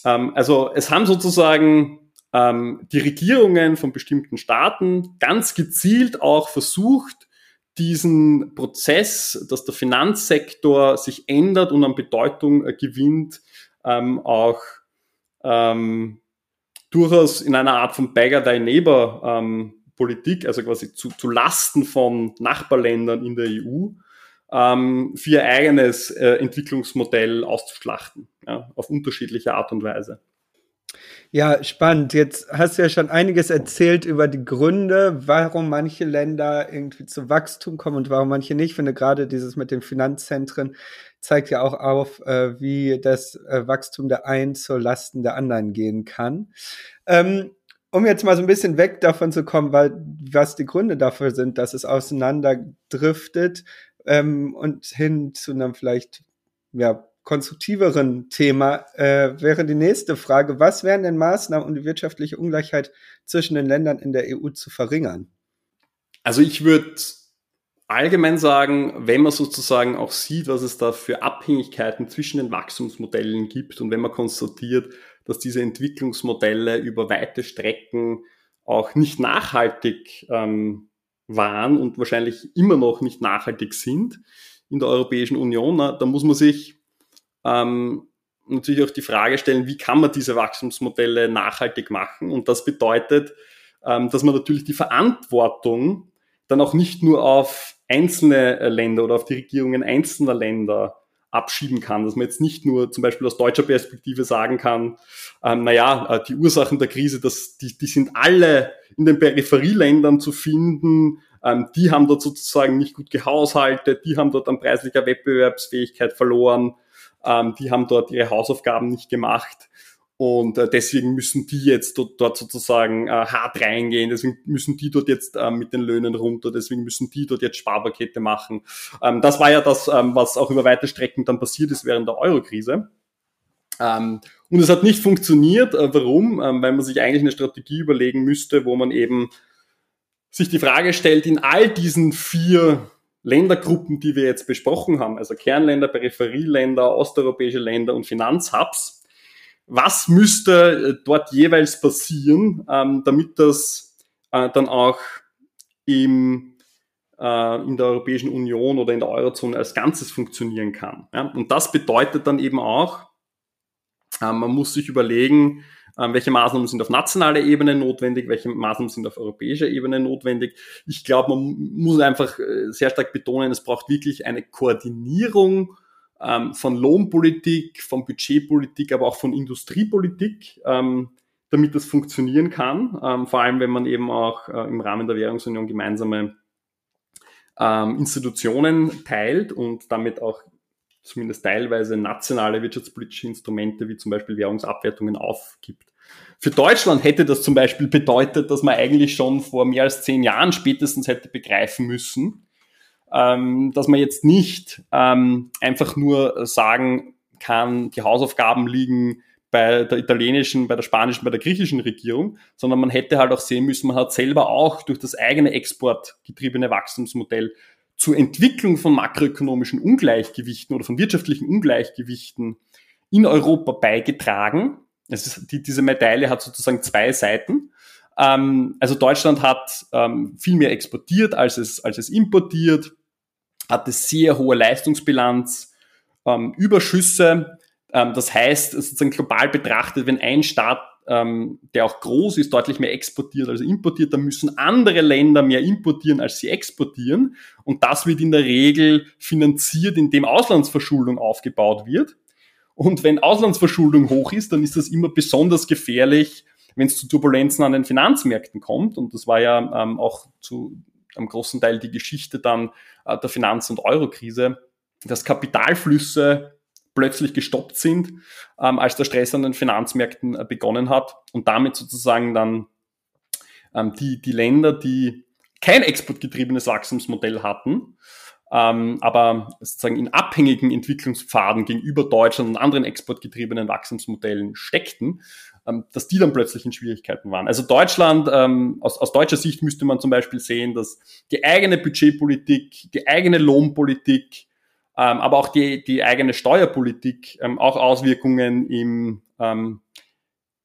Ähm, also es haben sozusagen ähm, die Regierungen von bestimmten Staaten ganz gezielt auch versucht, diesen Prozess, dass der Finanzsektor sich ändert und an Bedeutung äh, gewinnt, ähm, auch durchaus in einer Art von Beggar Thy Neighbor Politik, also quasi zu, zu Lasten von Nachbarländern in der EU, ähm, für ihr eigenes äh, Entwicklungsmodell auszuschlachten, ja, auf unterschiedliche Art und Weise. Ja, spannend. Jetzt hast du ja schon einiges erzählt über die Gründe, warum manche Länder irgendwie zu Wachstum kommen und warum manche nicht. Ich finde gerade dieses mit den Finanzzentren zeigt ja auch auf, äh, wie das äh, Wachstum der einen zur Lasten der anderen gehen kann. Ähm, um jetzt mal so ein bisschen weg davon zu kommen, weil was die Gründe dafür sind, dass es auseinanderdriftet ähm, und hin zu einem vielleicht ja, konstruktiveren Thema äh, wäre die nächste Frage. Was wären denn Maßnahmen, um die wirtschaftliche Ungleichheit zwischen den Ländern in der EU zu verringern? Also ich würde allgemein sagen, wenn man sozusagen auch sieht, was es da für Abhängigkeiten zwischen den Wachstumsmodellen gibt und wenn man konstatiert, dass diese Entwicklungsmodelle über weite Strecken auch nicht nachhaltig ähm, waren und wahrscheinlich immer noch nicht nachhaltig sind in der Europäischen Union, da muss man sich ähm, natürlich auch die Frage stellen, wie kann man diese Wachstumsmodelle nachhaltig machen? Und das bedeutet, ähm, dass man natürlich die Verantwortung dann auch nicht nur auf einzelne äh, Länder oder auf die Regierungen einzelner Länder abschieben kann, dass man jetzt nicht nur zum Beispiel aus deutscher Perspektive sagen kann, ähm, naja, äh, die Ursachen der Krise, das, die, die sind alle in den Peripherieländern zu finden, ähm, die haben dort sozusagen nicht gut gehaushaltet, die haben dort an preislicher Wettbewerbsfähigkeit verloren, ähm, die haben dort ihre Hausaufgaben nicht gemacht. Und äh, deswegen müssen die jetzt dort, dort sozusagen äh, hart reingehen, deswegen müssen die dort jetzt äh, mit den Löhnen runter, deswegen müssen die dort jetzt Sparpakete machen. Ähm, das war ja das, ähm, was auch über weite Strecken dann passiert ist während der Euro-Krise. Ähm, und es hat nicht funktioniert. Äh, warum? Ähm, weil man sich eigentlich eine Strategie überlegen müsste, wo man eben sich die Frage stellt, in all diesen vier Ländergruppen, die wir jetzt besprochen haben, also Kernländer, Peripherieländer, osteuropäische Länder und Finanzhubs, was müsste äh, dort jeweils passieren, ähm, damit das äh, dann auch im, äh, in der Europäischen Union oder in der Eurozone als Ganzes funktionieren kann. Ja? Und das bedeutet dann eben auch, äh, man muss sich überlegen, äh, welche Maßnahmen sind auf nationaler Ebene notwendig, welche Maßnahmen sind auf europäischer Ebene notwendig. Ich glaube, man muss einfach äh, sehr stark betonen, es braucht wirklich eine Koordinierung ähm, von Lohnpolitik, von Budgetpolitik, aber auch von Industriepolitik, ähm, damit das funktionieren kann. Ähm, vor allem, wenn man eben auch äh, im Rahmen der Währungsunion gemeinsame ähm, Institutionen teilt und damit auch zumindest teilweise nationale wirtschaftspolitische Instrumente wie zum Beispiel Währungsabwertungen aufgibt. Für Deutschland hätte das zum Beispiel bedeutet, dass man eigentlich schon vor mehr als zehn Jahren spätestens hätte begreifen müssen, ähm, dass man jetzt nicht ähm, einfach nur sagen kann, die Hausaufgaben liegen bei der italienischen, bei der spanischen, bei der griechischen Regierung, sondern man hätte halt auch sehen müssen, man hat selber auch durch das eigene exportgetriebene Wachstumsmodell zur Entwicklung von makroökonomischen Ungleichgewichten oder von wirtschaftlichen Ungleichgewichten in Europa beigetragen. Es ist, die, diese Medaille hat sozusagen zwei Seiten. Ähm, also Deutschland hat ähm, viel mehr exportiert, als es, als es importiert hatte sehr hohe Leistungsbilanz, ähm, Überschüsse. Ähm, das heißt, sozusagen global betrachtet, wenn ein Staat, ähm, der auch groß ist, deutlich mehr exportiert als importiert, dann müssen andere Länder mehr importieren, als sie exportieren. Und das wird in der Regel finanziert, indem Auslandsverschuldung aufgebaut wird. Und wenn Auslandsverschuldung hoch ist, dann ist das immer besonders gefährlich, wenn es zu Turbulenzen an den Finanzmärkten kommt. Und das war ja ähm, auch zu am großen Teil die Geschichte dann äh, der Finanz- und Eurokrise, dass Kapitalflüsse plötzlich gestoppt sind, ähm, als der Stress an den Finanzmärkten äh, begonnen hat und damit sozusagen dann ähm, die, die Länder, die kein exportgetriebenes Wachstumsmodell hatten, ähm, aber sozusagen in abhängigen Entwicklungspfaden gegenüber Deutschland und anderen exportgetriebenen Wachstumsmodellen steckten, ähm, dass die dann plötzlich in Schwierigkeiten waren. Also Deutschland, ähm, aus, aus deutscher Sicht müsste man zum Beispiel sehen, dass die eigene Budgetpolitik, die eigene Lohnpolitik, ähm, aber auch die, die eigene Steuerpolitik ähm, auch Auswirkungen im, ähm,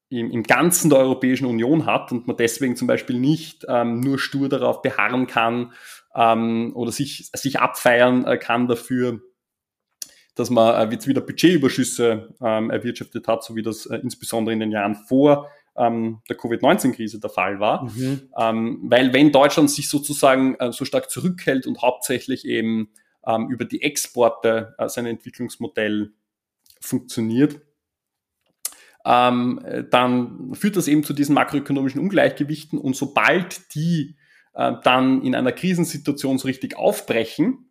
im, im Ganzen der Europäischen Union hat und man deswegen zum Beispiel nicht ähm, nur stur darauf beharren kann ähm, oder sich, sich abfeiern äh, kann dafür, dass man äh, jetzt wieder Budgetüberschüsse ähm, erwirtschaftet hat, so wie das äh, insbesondere in den Jahren vor ähm, der Covid-19-Krise der Fall war. Mhm. Ähm, weil wenn Deutschland sich sozusagen äh, so stark zurückhält und hauptsächlich eben ähm, über die Exporte äh, sein Entwicklungsmodell funktioniert, ähm, dann führt das eben zu diesen makroökonomischen Ungleichgewichten und sobald die äh, dann in einer Krisensituation so richtig aufbrechen,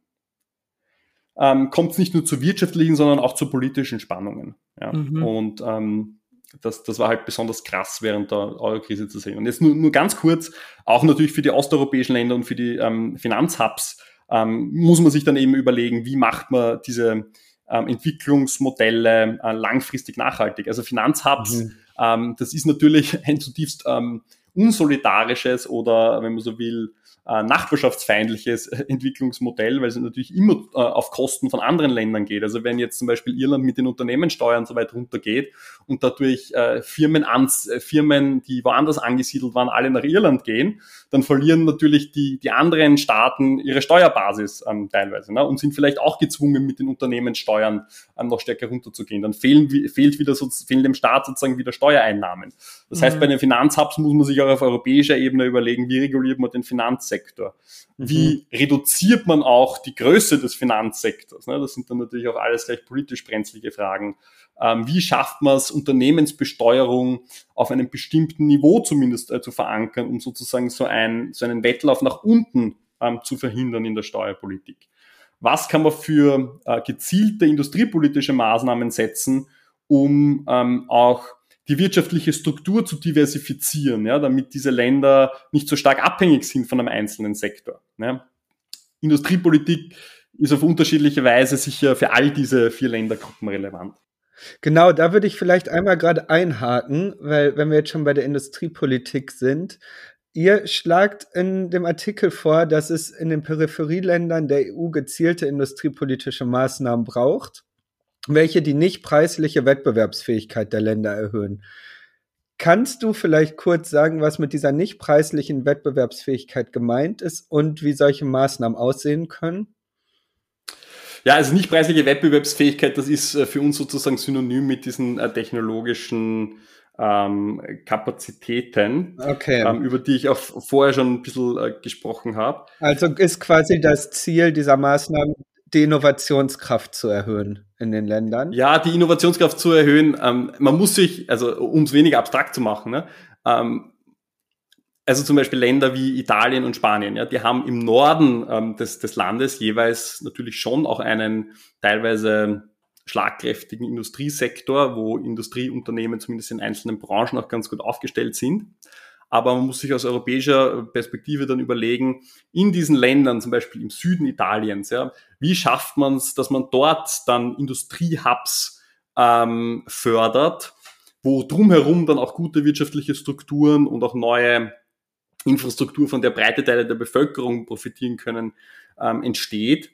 ähm, kommt es nicht nur zu wirtschaftlichen, sondern auch zu politischen Spannungen. Ja? Mhm. Und ähm, das, das war halt besonders krass während der Euro-Krise zu sehen. Und jetzt nur, nur ganz kurz, auch natürlich für die osteuropäischen Länder und für die ähm, Finanzhubs ähm, muss man sich dann eben überlegen, wie macht man diese ähm, Entwicklungsmodelle äh, langfristig nachhaltig. Also Finanzhubs, mhm. ähm, das ist natürlich ein zutiefst ähm, unsolidarisches oder, wenn man so will, äh, nachbarschaftsfeindliches Entwicklungsmodell, weil es natürlich immer äh, auf Kosten von anderen Ländern geht. Also wenn jetzt zum Beispiel Irland mit den Unternehmenssteuern so weit runtergeht und dadurch äh, Firmen, ans, äh, Firmen, die woanders angesiedelt waren, alle nach Irland gehen, dann verlieren natürlich die, die anderen Staaten ihre Steuerbasis ähm, teilweise ne? und sind vielleicht auch gezwungen, mit den Unternehmenssteuern ähm, noch stärker runterzugehen. Dann fehlen, fehlt wieder so, fehlen dem Staat sozusagen wieder Steuereinnahmen. Das mhm. heißt, bei den Finanzhubs muss man sich auch auf europäischer Ebene überlegen, wie reguliert man den Finanzsektor Finanzsektor. Mhm. Wie reduziert man auch die Größe des Finanzsektors? Ne? Das sind dann natürlich auch alles gleich politisch brenzlige Fragen. Ähm, wie schafft man es, Unternehmensbesteuerung auf einem bestimmten Niveau zumindest äh, zu verankern, um sozusagen so, ein, so einen Wettlauf nach unten ähm, zu verhindern in der Steuerpolitik? Was kann man für äh, gezielte industriepolitische Maßnahmen setzen, um ähm, auch die wirtschaftliche Struktur zu diversifizieren, ja, damit diese Länder nicht so stark abhängig sind von einem einzelnen Sektor. Ja. Industriepolitik ist auf unterschiedliche Weise sicher für all diese vier Ländergruppen relevant. Genau, da würde ich vielleicht einmal gerade einhaken, weil wenn wir jetzt schon bei der Industriepolitik sind, ihr schlagt in dem Artikel vor, dass es in den Peripherieländern der EU gezielte industriepolitische Maßnahmen braucht welche die nicht preisliche Wettbewerbsfähigkeit der Länder erhöhen. Kannst du vielleicht kurz sagen, was mit dieser nicht preislichen Wettbewerbsfähigkeit gemeint ist und wie solche Maßnahmen aussehen können? Ja, also nicht preisliche Wettbewerbsfähigkeit, das ist äh, für uns sozusagen synonym mit diesen äh, technologischen ähm, Kapazitäten, okay. ähm, über die ich auch vorher schon ein bisschen äh, gesprochen habe. Also ist quasi das Ziel dieser Maßnahmen, die Innovationskraft zu erhöhen in den Ländern? Ja, die Innovationskraft zu erhöhen. Ähm, man muss sich, also um es weniger abstrakt zu machen, ne, ähm, also zum Beispiel Länder wie Italien und Spanien, ja, die haben im Norden ähm, des, des Landes jeweils natürlich schon auch einen teilweise schlagkräftigen Industriesektor, wo Industrieunternehmen zumindest in einzelnen Branchen auch ganz gut aufgestellt sind aber man muss sich aus europäischer Perspektive dann überlegen, in diesen Ländern, zum Beispiel im Süden Italiens, ja, wie schafft man es, dass man dort dann Industriehubs ähm, fördert, wo drumherum dann auch gute wirtschaftliche Strukturen und auch neue Infrastruktur, von der breite Teile der Bevölkerung profitieren können, ähm, entsteht.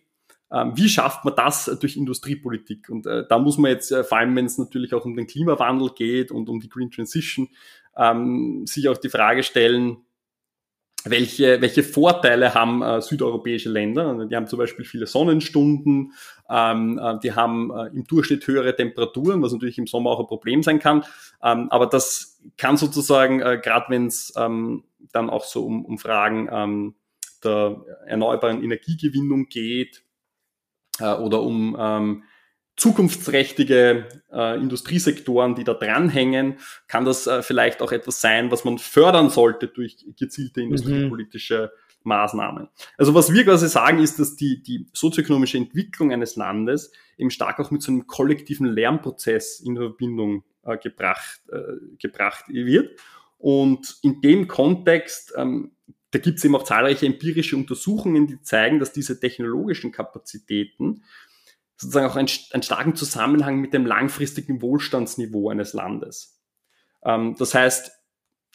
Ähm, wie schafft man das durch Industriepolitik? Und äh, da muss man jetzt, äh, vor allem wenn es natürlich auch um den Klimawandel geht und um die Green Transition, ähm, sich auch die Frage stellen, welche, welche Vorteile haben äh, südeuropäische Länder? Also die haben zum Beispiel viele Sonnenstunden, ähm, äh, die haben äh, im Durchschnitt höhere Temperaturen, was natürlich im Sommer auch ein Problem sein kann. Ähm, aber das kann sozusagen, äh, gerade wenn es ähm, dann auch so um, um Fragen ähm, der erneuerbaren Energiegewinnung geht äh, oder um ähm, zukunftsträchtige äh, Industriesektoren, die da dranhängen, kann das äh, vielleicht auch etwas sein, was man fördern sollte durch gezielte mhm. industriepolitische mhm. Maßnahmen. Also was wir quasi sagen, ist, dass die, die sozioökonomische Entwicklung eines Landes eben stark auch mit so einem kollektiven Lernprozess in Verbindung äh, gebracht, äh, gebracht wird. Und in dem Kontext, ähm, da gibt es eben auch zahlreiche empirische Untersuchungen, die zeigen, dass diese technologischen Kapazitäten sozusagen auch einen, einen starken Zusammenhang mit dem langfristigen Wohlstandsniveau eines Landes. Ähm, das heißt,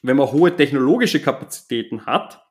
wenn man hohe technologische Kapazitäten hat,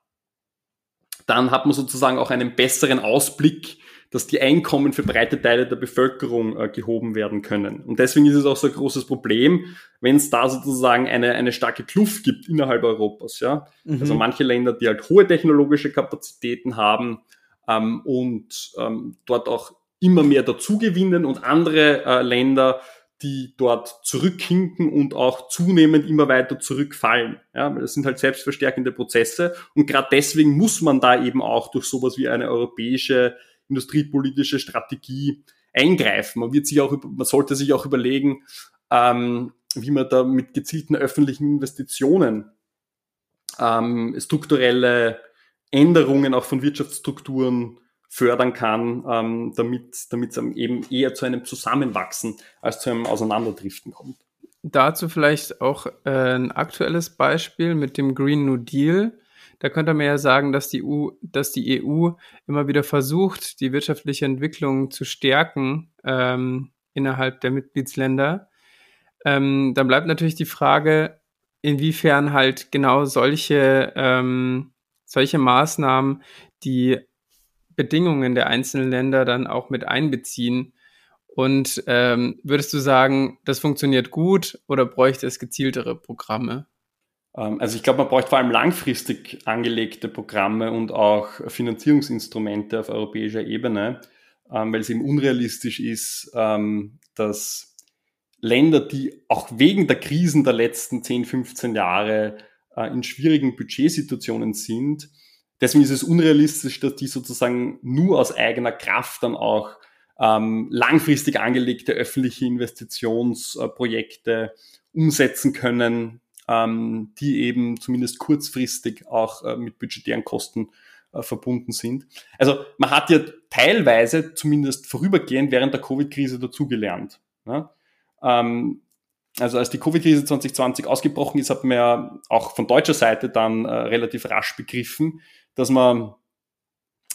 dann hat man sozusagen auch einen besseren Ausblick, dass die Einkommen für breite Teile der Bevölkerung äh, gehoben werden können. Und deswegen ist es auch so ein großes Problem, wenn es da sozusagen eine, eine starke Kluft gibt innerhalb Europas. Ja? Mhm. Also manche Länder, die halt hohe technologische Kapazitäten haben ähm, und ähm, dort auch immer mehr dazugewinnen und andere äh, Länder, die dort zurückhinken und auch zunehmend immer weiter zurückfallen. Ja, das sind halt selbstverstärkende Prozesse und gerade deswegen muss man da eben auch durch sowas wie eine europäische industriepolitische Strategie eingreifen. Man wird sich auch, man sollte sich auch überlegen, ähm, wie man da mit gezielten öffentlichen Investitionen ähm, strukturelle Änderungen auch von Wirtschaftsstrukturen fördern kann, ähm, damit damit es eben eher zu einem Zusammenwachsen als zu einem Auseinanderdriften kommt. dazu vielleicht auch äh, ein aktuelles Beispiel mit dem Green New Deal. Da könnte man ja sagen, dass die, EU, dass die EU immer wieder versucht, die wirtschaftliche Entwicklung zu stärken ähm, innerhalb der Mitgliedsländer. Ähm, dann bleibt natürlich die Frage, inwiefern halt genau solche, ähm, solche Maßnahmen die Bedingungen der einzelnen Länder dann auch mit einbeziehen. Und ähm, würdest du sagen, das funktioniert gut oder bräuchte es gezieltere Programme? Ähm, also ich glaube, man braucht vor allem langfristig angelegte Programme und auch Finanzierungsinstrumente auf europäischer Ebene, ähm, weil es eben unrealistisch ist, ähm, dass Länder, die auch wegen der Krisen der letzten 10, 15 Jahre äh, in schwierigen Budgetsituationen sind, deswegen ist es unrealistisch, dass die sozusagen nur aus eigener Kraft dann auch ähm, langfristig angelegte öffentliche Investitionsprojekte umsetzen können, ähm, die eben zumindest kurzfristig auch äh, mit budgetären Kosten äh, verbunden sind. Also man hat ja teilweise zumindest vorübergehend während der Covid-Krise dazugelernt. Ne? Ähm, also als die Covid-Krise 2020 ausgebrochen ist, hat man ja auch von deutscher Seite dann äh, relativ rasch begriffen, dass man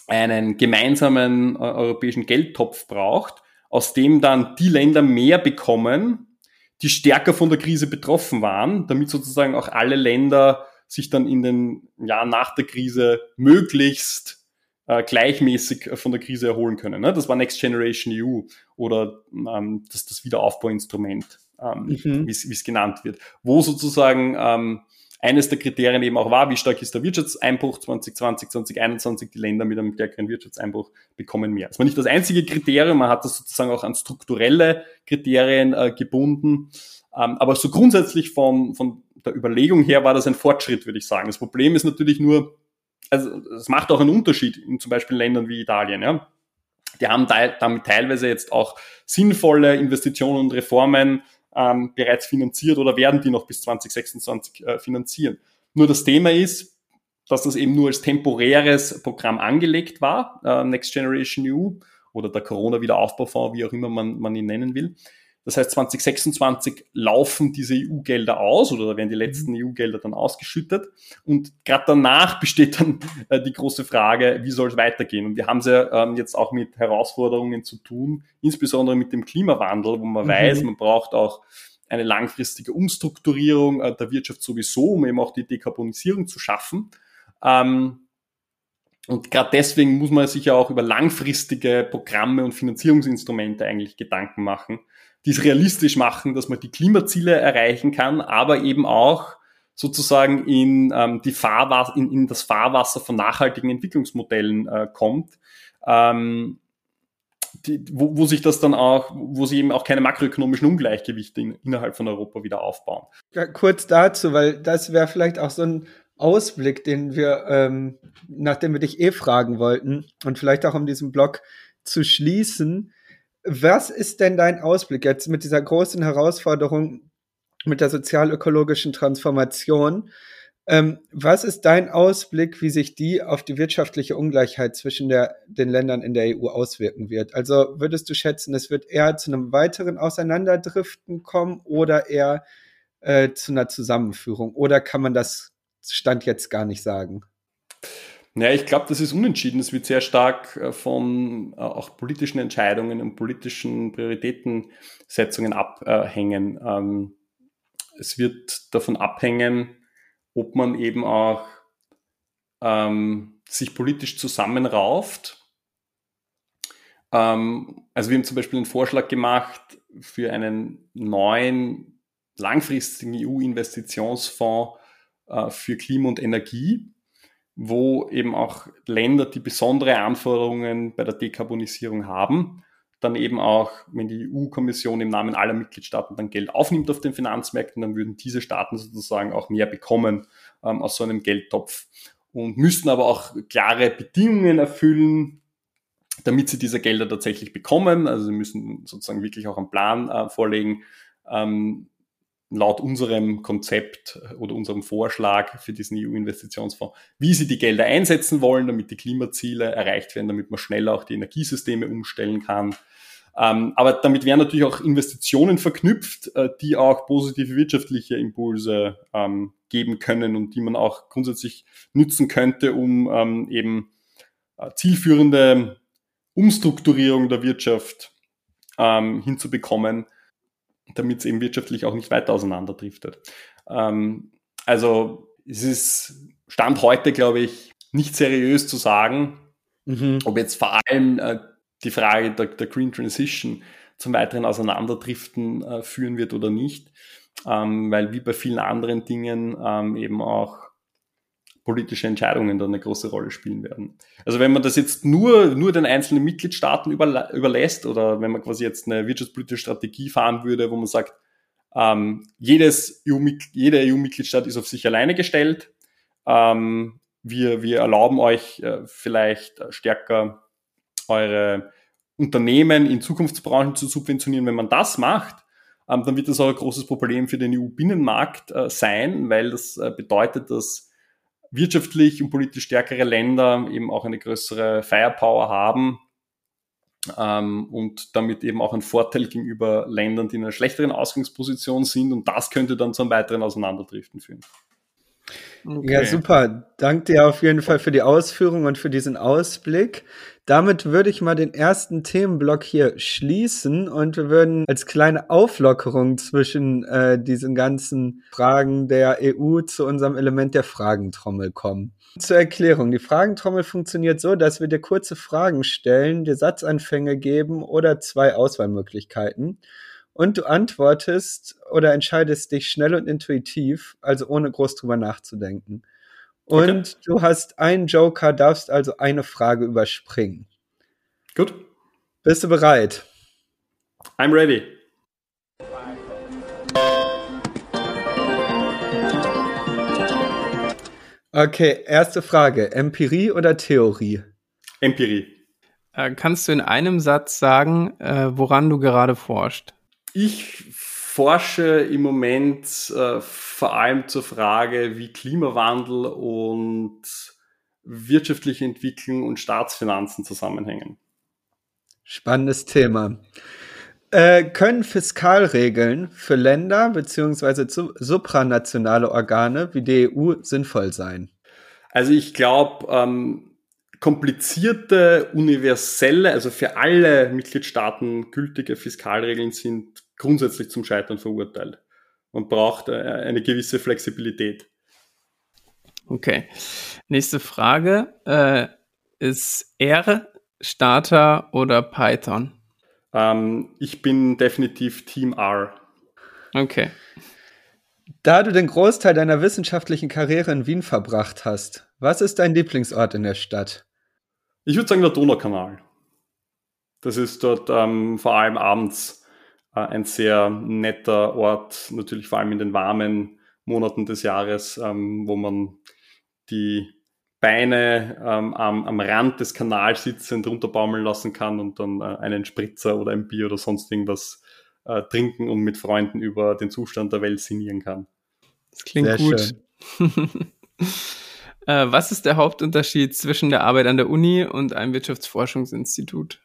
einen gemeinsamen äh, europäischen Geldtopf braucht, aus dem dann die Länder mehr bekommen, die stärker von der Krise betroffen waren, damit sozusagen auch alle Länder sich dann in den Jahren nach der Krise möglichst äh, gleichmäßig von der Krise erholen können. Ne? Das war Next Generation EU oder ähm, das, das Wiederaufbauinstrument, ähm, mhm. wie es genannt wird, wo sozusagen ähm, eines der Kriterien eben auch war, wie stark ist der Wirtschaftseinbruch 2020, 2021, die Länder mit einem stärkeren Wirtschaftseinbruch bekommen mehr. Das war nicht das einzige Kriterium, man hat das sozusagen auch an strukturelle Kriterien äh, gebunden. Ähm, aber so grundsätzlich von, von der Überlegung her war das ein Fortschritt, würde ich sagen. Das Problem ist natürlich nur, also es macht auch einen Unterschied in zum Beispiel Ländern wie Italien. Ja? Die haben damit teilweise jetzt auch sinnvolle Investitionen und Reformen ähm, bereits finanziert oder werden die noch bis 2026 äh, finanzieren. Nur das Thema ist, dass das eben nur als temporäres Programm angelegt war, äh, Next Generation EU oder der Corona-Wiederaufbaufonds, wie auch immer man, man ihn nennen will. Das heißt, 2026 laufen diese EU-Gelder aus oder da werden die letzten mhm. EU-Gelder dann ausgeschüttet. Und gerade danach besteht dann äh, die große Frage, wie soll es weitergehen? Und wir haben es ja ähm, jetzt auch mit Herausforderungen zu tun, insbesondere mit dem Klimawandel, wo man mhm. weiß, man braucht auch eine langfristige Umstrukturierung äh, der Wirtschaft sowieso, um eben auch die Dekarbonisierung zu schaffen. Ähm, und gerade deswegen muss man sich ja auch über langfristige Programme und Finanzierungsinstrumente eigentlich Gedanken machen, die es realistisch machen, dass man die Klimaziele erreichen kann, aber eben auch sozusagen in, ähm, die Fahrwasser, in, in das Fahrwasser von nachhaltigen Entwicklungsmodellen äh, kommt, ähm, die, wo, wo sich das dann auch, wo sie eben auch keine makroökonomischen Ungleichgewichte in, innerhalb von Europa wieder aufbauen. Ja, kurz dazu, weil das wäre vielleicht auch so ein Ausblick, den wir, ähm, nachdem wir dich eh fragen wollten und vielleicht auch um diesen Blog zu schließen, was ist denn dein Ausblick jetzt mit dieser großen Herausforderung mit der sozialökologischen Transformation? Ähm, was ist dein Ausblick, wie sich die auf die wirtschaftliche Ungleichheit zwischen der, den Ländern in der EU auswirken wird? Also würdest du schätzen, es wird eher zu einem weiteren Auseinanderdriften kommen oder eher äh, zu einer Zusammenführung? Oder kann man das Stand jetzt gar nicht sagen? Naja, ich glaube, das ist unentschieden. Es wird sehr stark äh, von äh, auch politischen Entscheidungen und politischen Prioritätensetzungen abhängen. Ähm, es wird davon abhängen, ob man eben auch ähm, sich politisch zusammenrauft. Ähm, also wir haben zum Beispiel einen Vorschlag gemacht für einen neuen langfristigen EU-Investitionsfonds äh, für Klima und Energie wo eben auch Länder, die besondere Anforderungen bei der Dekarbonisierung haben, dann eben auch, wenn die EU-Kommission im Namen aller Mitgliedstaaten dann Geld aufnimmt auf den Finanzmärkten, dann würden diese Staaten sozusagen auch mehr bekommen ähm, aus so einem Geldtopf und müssten aber auch klare Bedingungen erfüllen, damit sie diese Gelder tatsächlich bekommen. Also sie müssen sozusagen wirklich auch einen Plan äh, vorlegen, ähm, laut unserem Konzept oder unserem Vorschlag für diesen EU-Investitionsfonds, wie sie die Gelder einsetzen wollen, damit die Klimaziele erreicht werden, damit man schneller auch die Energiesysteme umstellen kann. Ähm, aber damit wären natürlich auch Investitionen verknüpft, äh, die auch positive wirtschaftliche Impulse ähm, geben können und die man auch grundsätzlich nützen könnte, um ähm, eben äh, zielführende Umstrukturierung der Wirtschaft hinzubekommen, damit es eben wirtschaftlich auch nicht weiter auseinanderdriftet. Ähm, also es ist Stand heute, glaube ich, nicht seriös zu sagen, mhm. ob jetzt vor allem äh, die Frage der, der, Green Transition zum weiteren Auseinanderdriften äh, führen wird oder nicht, ähm, weil wie bei vielen anderen Dingen ähm, eben auch politische Entscheidungen da eine große Rolle spielen werden. Also wenn man das jetzt nur, nur den einzelnen Mitgliedstaaten überla überlässt oder wenn man quasi jetzt eine wirtschaftspolitische Strategie fahren würde, wo man sagt, ähm, jedes EU, jeder EU-Mitgliedstaat ist auf sich alleine gestellt, ähm, wir, wir erlauben euch äh, vielleicht stärker eure Unternehmen in Zukunftsbranchen zu subventionieren. Wenn man das macht, ähm, dann wird das auch ein großes Problem für den EU-Binnenmarkt äh, sein, weil das äh, bedeutet, dass wirtschaftlich und politisch stärkere Länder eben auch eine größere Firepower haben ähm, und damit eben auch einen Vorteil gegenüber Ländern, die in einer schlechteren Ausgangsposition sind. Und das könnte dann zu einem weiteren Auseinanderdriften führen. Okay. Ja, super. Danke dir auf jeden Fall für die Ausführung und für diesen Ausblick. Damit würde ich mal den ersten Themenblock hier schließen und wir würden als kleine Auflockerung zwischen äh, diesen ganzen Fragen der EU zu unserem Element der Fragentrommel kommen. Zur Erklärung. Die Fragentrommel funktioniert so, dass wir dir kurze Fragen stellen, dir Satzanfänge geben oder zwei Auswahlmöglichkeiten und du antwortest oder entscheidest dich schnell und intuitiv, also ohne groß drüber nachzudenken. Und okay. du hast einen Joker, darfst also eine Frage überspringen. Gut. Bist du bereit? I'm ready. Okay, erste Frage. Empirie oder Theorie? Empirie. Äh, kannst du in einem Satz sagen, äh, woran du gerade forscht? Ich forsche im Moment äh, vor allem zur Frage, wie Klimawandel und wirtschaftliche Entwicklung und Staatsfinanzen zusammenhängen. Spannendes Thema. Äh, können Fiskalregeln für Länder bzw. supranationale Organe wie die EU sinnvoll sein? Also ich glaube, ähm, komplizierte, universelle, also für alle Mitgliedstaaten gültige Fiskalregeln sind grundsätzlich zum Scheitern verurteilt. Man braucht äh, eine gewisse Flexibilität. Okay. Nächste Frage. Äh, ist R Starter oder Python? Ähm, ich bin definitiv Team R. Okay. Da du den Großteil deiner wissenschaftlichen Karriere in Wien verbracht hast, was ist dein Lieblingsort in der Stadt? Ich würde sagen der Donaukanal. Das ist dort ähm, vor allem abends ein sehr netter Ort, natürlich vor allem in den warmen Monaten des Jahres, ähm, wo man die Beine ähm, am, am Rand des Kanals sitzend runterbaumeln lassen kann und dann äh, einen Spritzer oder ein Bier oder sonst irgendwas äh, trinken und mit Freunden über den Zustand der Welt sinnieren kann. Das klingt Sehr gut. Äh, was ist der Hauptunterschied zwischen der Arbeit an der Uni und einem Wirtschaftsforschungsinstitut?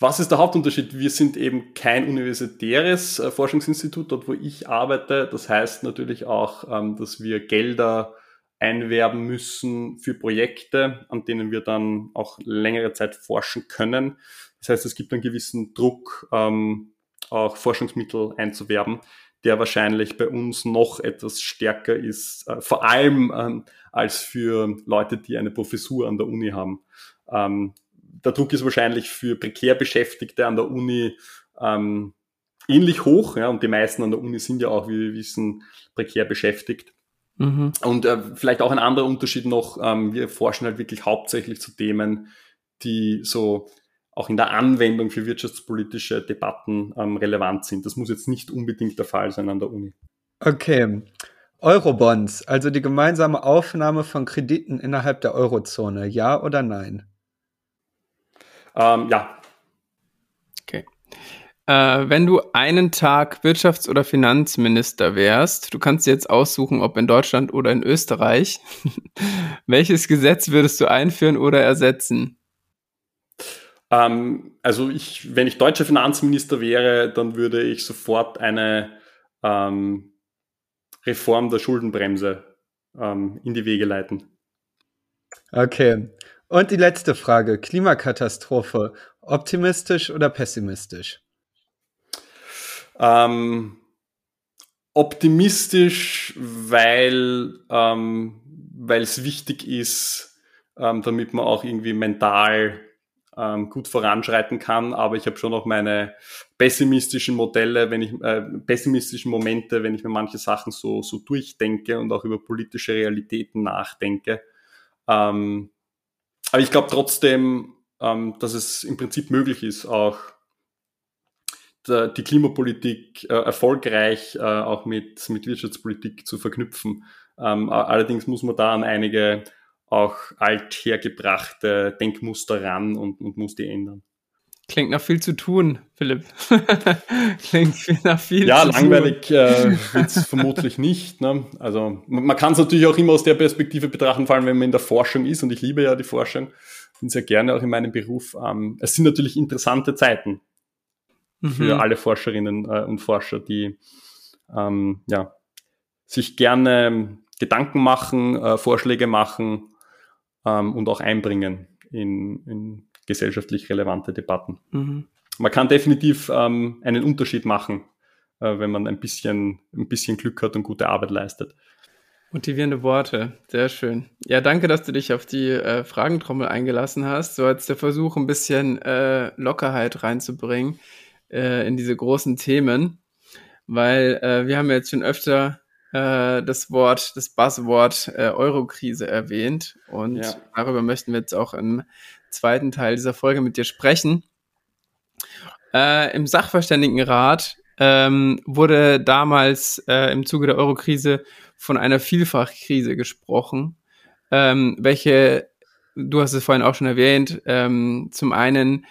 Was ist der Hauptunterschied? Wir sind eben kein universitäres äh, Forschungsinstitut, dort wo ich arbeite. Das heißt natürlich auch, ähm, dass wir Gelder einwerben müssen für Projekte, an denen wir dann auch längere Zeit forschen können. Das heißt, es gibt einen gewissen Druck, ähm, auch Forschungsmittel einzuwerben der wahrscheinlich bei uns noch etwas stärker ist, äh, vor allem ähm, als für Leute, die eine Professur an der Uni haben. Der Druck ist wahrscheinlich für prekär Beschäftigte an der Uni ähm, ähnlich hoch, ja, und die meisten an der Uni sind ja auch, wie wir wissen, prekär beschäftigt. Mhm. Und äh, vielleicht auch ein anderer Unterschied noch, ähm, wir forschen halt wirklich hauptsächlich zu Themen, die so auch in der Anwendung für wirtschaftspolitische Debatten ähm, relevant sind. Das muss jetzt nicht unbedingt der Fall sein an der Uni. Okay. Eurobonds, also die gemeinsame Aufnahme von Krediten innerhalb der Eurozone, ja oder nein? Ähm, ja. Okay. Äh, wenn du einen Tag Wirtschafts- oder Finanzminister wärst, du kannst jetzt aussuchen, ob in Deutschland oder in Österreich, welches Gesetz würdest du einführen oder ersetzen? Ähm, also ich, wenn ich deutscher Finanzminister wäre, dann würde ich sofort eine ähm, Reform der Schuldenbremse ähm, in die Wege leiten. Okay. Und die letzte Frage. Klimakatastrophe. Optimistisch oder pessimistisch? Ähm, optimistisch, weil ähm, es wichtig ist, ähm, damit man auch irgendwie mental ähm, gut voranschreiten kann. Aber ich habe schon auch meine pessimistischen Modelle, wenn ich äh, pessimistischen Momente, wenn ich mir manche Sachen so so durchdenke und auch über politische Realitäten nachdenke. Ähm, aber ich glaube trotzdem, ähm, dass es im Prinzip möglich ist, auch die Klimapolitik äh, erfolgreich äh, auch mit, mit Wirtschaftspolitik zu verknüpfen. Ähm, allerdings muss man da an einige auch althergebrachte Denkmuster ran und, und muss die ändern. Klingt nach viel zu tun, Philipp. Klingt nach viel ja, zu langweilig tun. äh, wird es vermutlich nicht. Ne? Also man, man kann es natürlich auch immer aus der Perspektive betrachten, vor allem wenn man in der Forschung ist. Und ich liebe ja die Forschung, bin sehr gerne auch in meinem Beruf. Ähm, es sind natürlich interessante Zeiten mhm. für alle Forscherinnen äh, und Forscher, die ähm, ja, sich gerne Gedanken machen, äh, Vorschläge machen ähm, und auch einbringen in, in gesellschaftlich relevante Debatten. Mhm. Man kann definitiv ähm, einen Unterschied machen, äh, wenn man ein bisschen, ein bisschen Glück hat und gute Arbeit leistet. Motivierende Worte, sehr schön. Ja, danke, dass du dich auf die äh, Fragentrommel eingelassen hast. So als der Versuch, ein bisschen äh, Lockerheit reinzubringen äh, in diese großen Themen, weil äh, wir haben jetzt schon öfter äh, das Wort, das Buzzword äh, Eurokrise erwähnt und ja. darüber möchten wir jetzt auch im zweiten Teil dieser Folge mit dir sprechen. Äh, Im Sachverständigenrat ähm, wurde damals äh, im Zuge der Eurokrise von einer Vielfachkrise gesprochen, ähm, welche, du hast es vorhin auch schon erwähnt, ähm, zum einen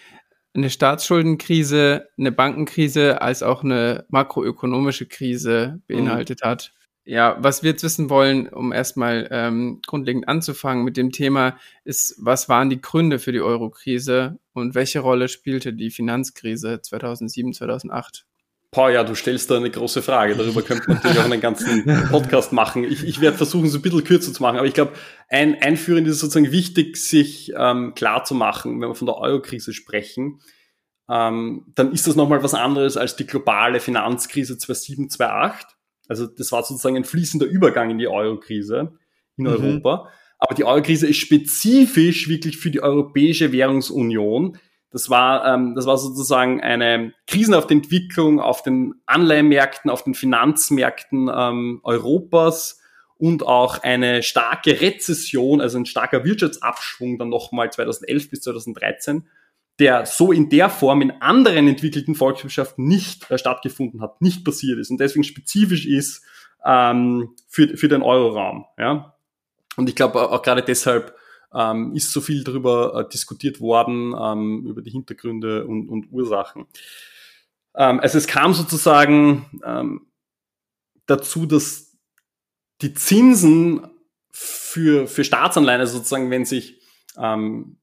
eine Staatsschuldenkrise, eine Bankenkrise als auch eine makroökonomische Krise beinhaltet mhm. hat. Ja, was wir jetzt wissen wollen, um erstmal ähm, grundlegend anzufangen mit dem Thema, ist, was waren die Gründe für die Euro-Krise und welche Rolle spielte die Finanzkrise 2007, 2008? Boah, ja, du stellst da eine große Frage. Darüber könnte man natürlich auch einen ganzen Podcast machen. Ich, ich werde versuchen, so ein bisschen kürzer zu machen. Aber ich glaube, ein, einführend ist sozusagen wichtig, sich ähm, klar zu machen, wenn wir von der Euro-Krise sprechen, ähm, dann ist das nochmal was anderes als die globale Finanzkrise 2007, 2008 also das war sozusagen ein fließender Übergang in die Euro-Krise in mhm. Europa. Aber die Euro-Krise ist spezifisch wirklich für die Europäische Währungsunion. Das war, ähm, das war sozusagen eine krisenhafte Entwicklung auf den Anleihenmärkten, auf den Finanzmärkten ähm, Europas und auch eine starke Rezession, also ein starker Wirtschaftsabschwung dann nochmal 2011 bis 2013 der so in der Form in anderen entwickelten Volkswirtschaften nicht äh, stattgefunden hat, nicht passiert ist und deswegen spezifisch ist ähm, für, für den Euroraum. Ja? Und ich glaube auch gerade deshalb ähm, ist so viel darüber äh, diskutiert worden, ähm, über die Hintergründe und, und Ursachen. Ähm, also es kam sozusagen ähm, dazu, dass die Zinsen für, für Staatsanleihen, also sozusagen wenn sich ähm,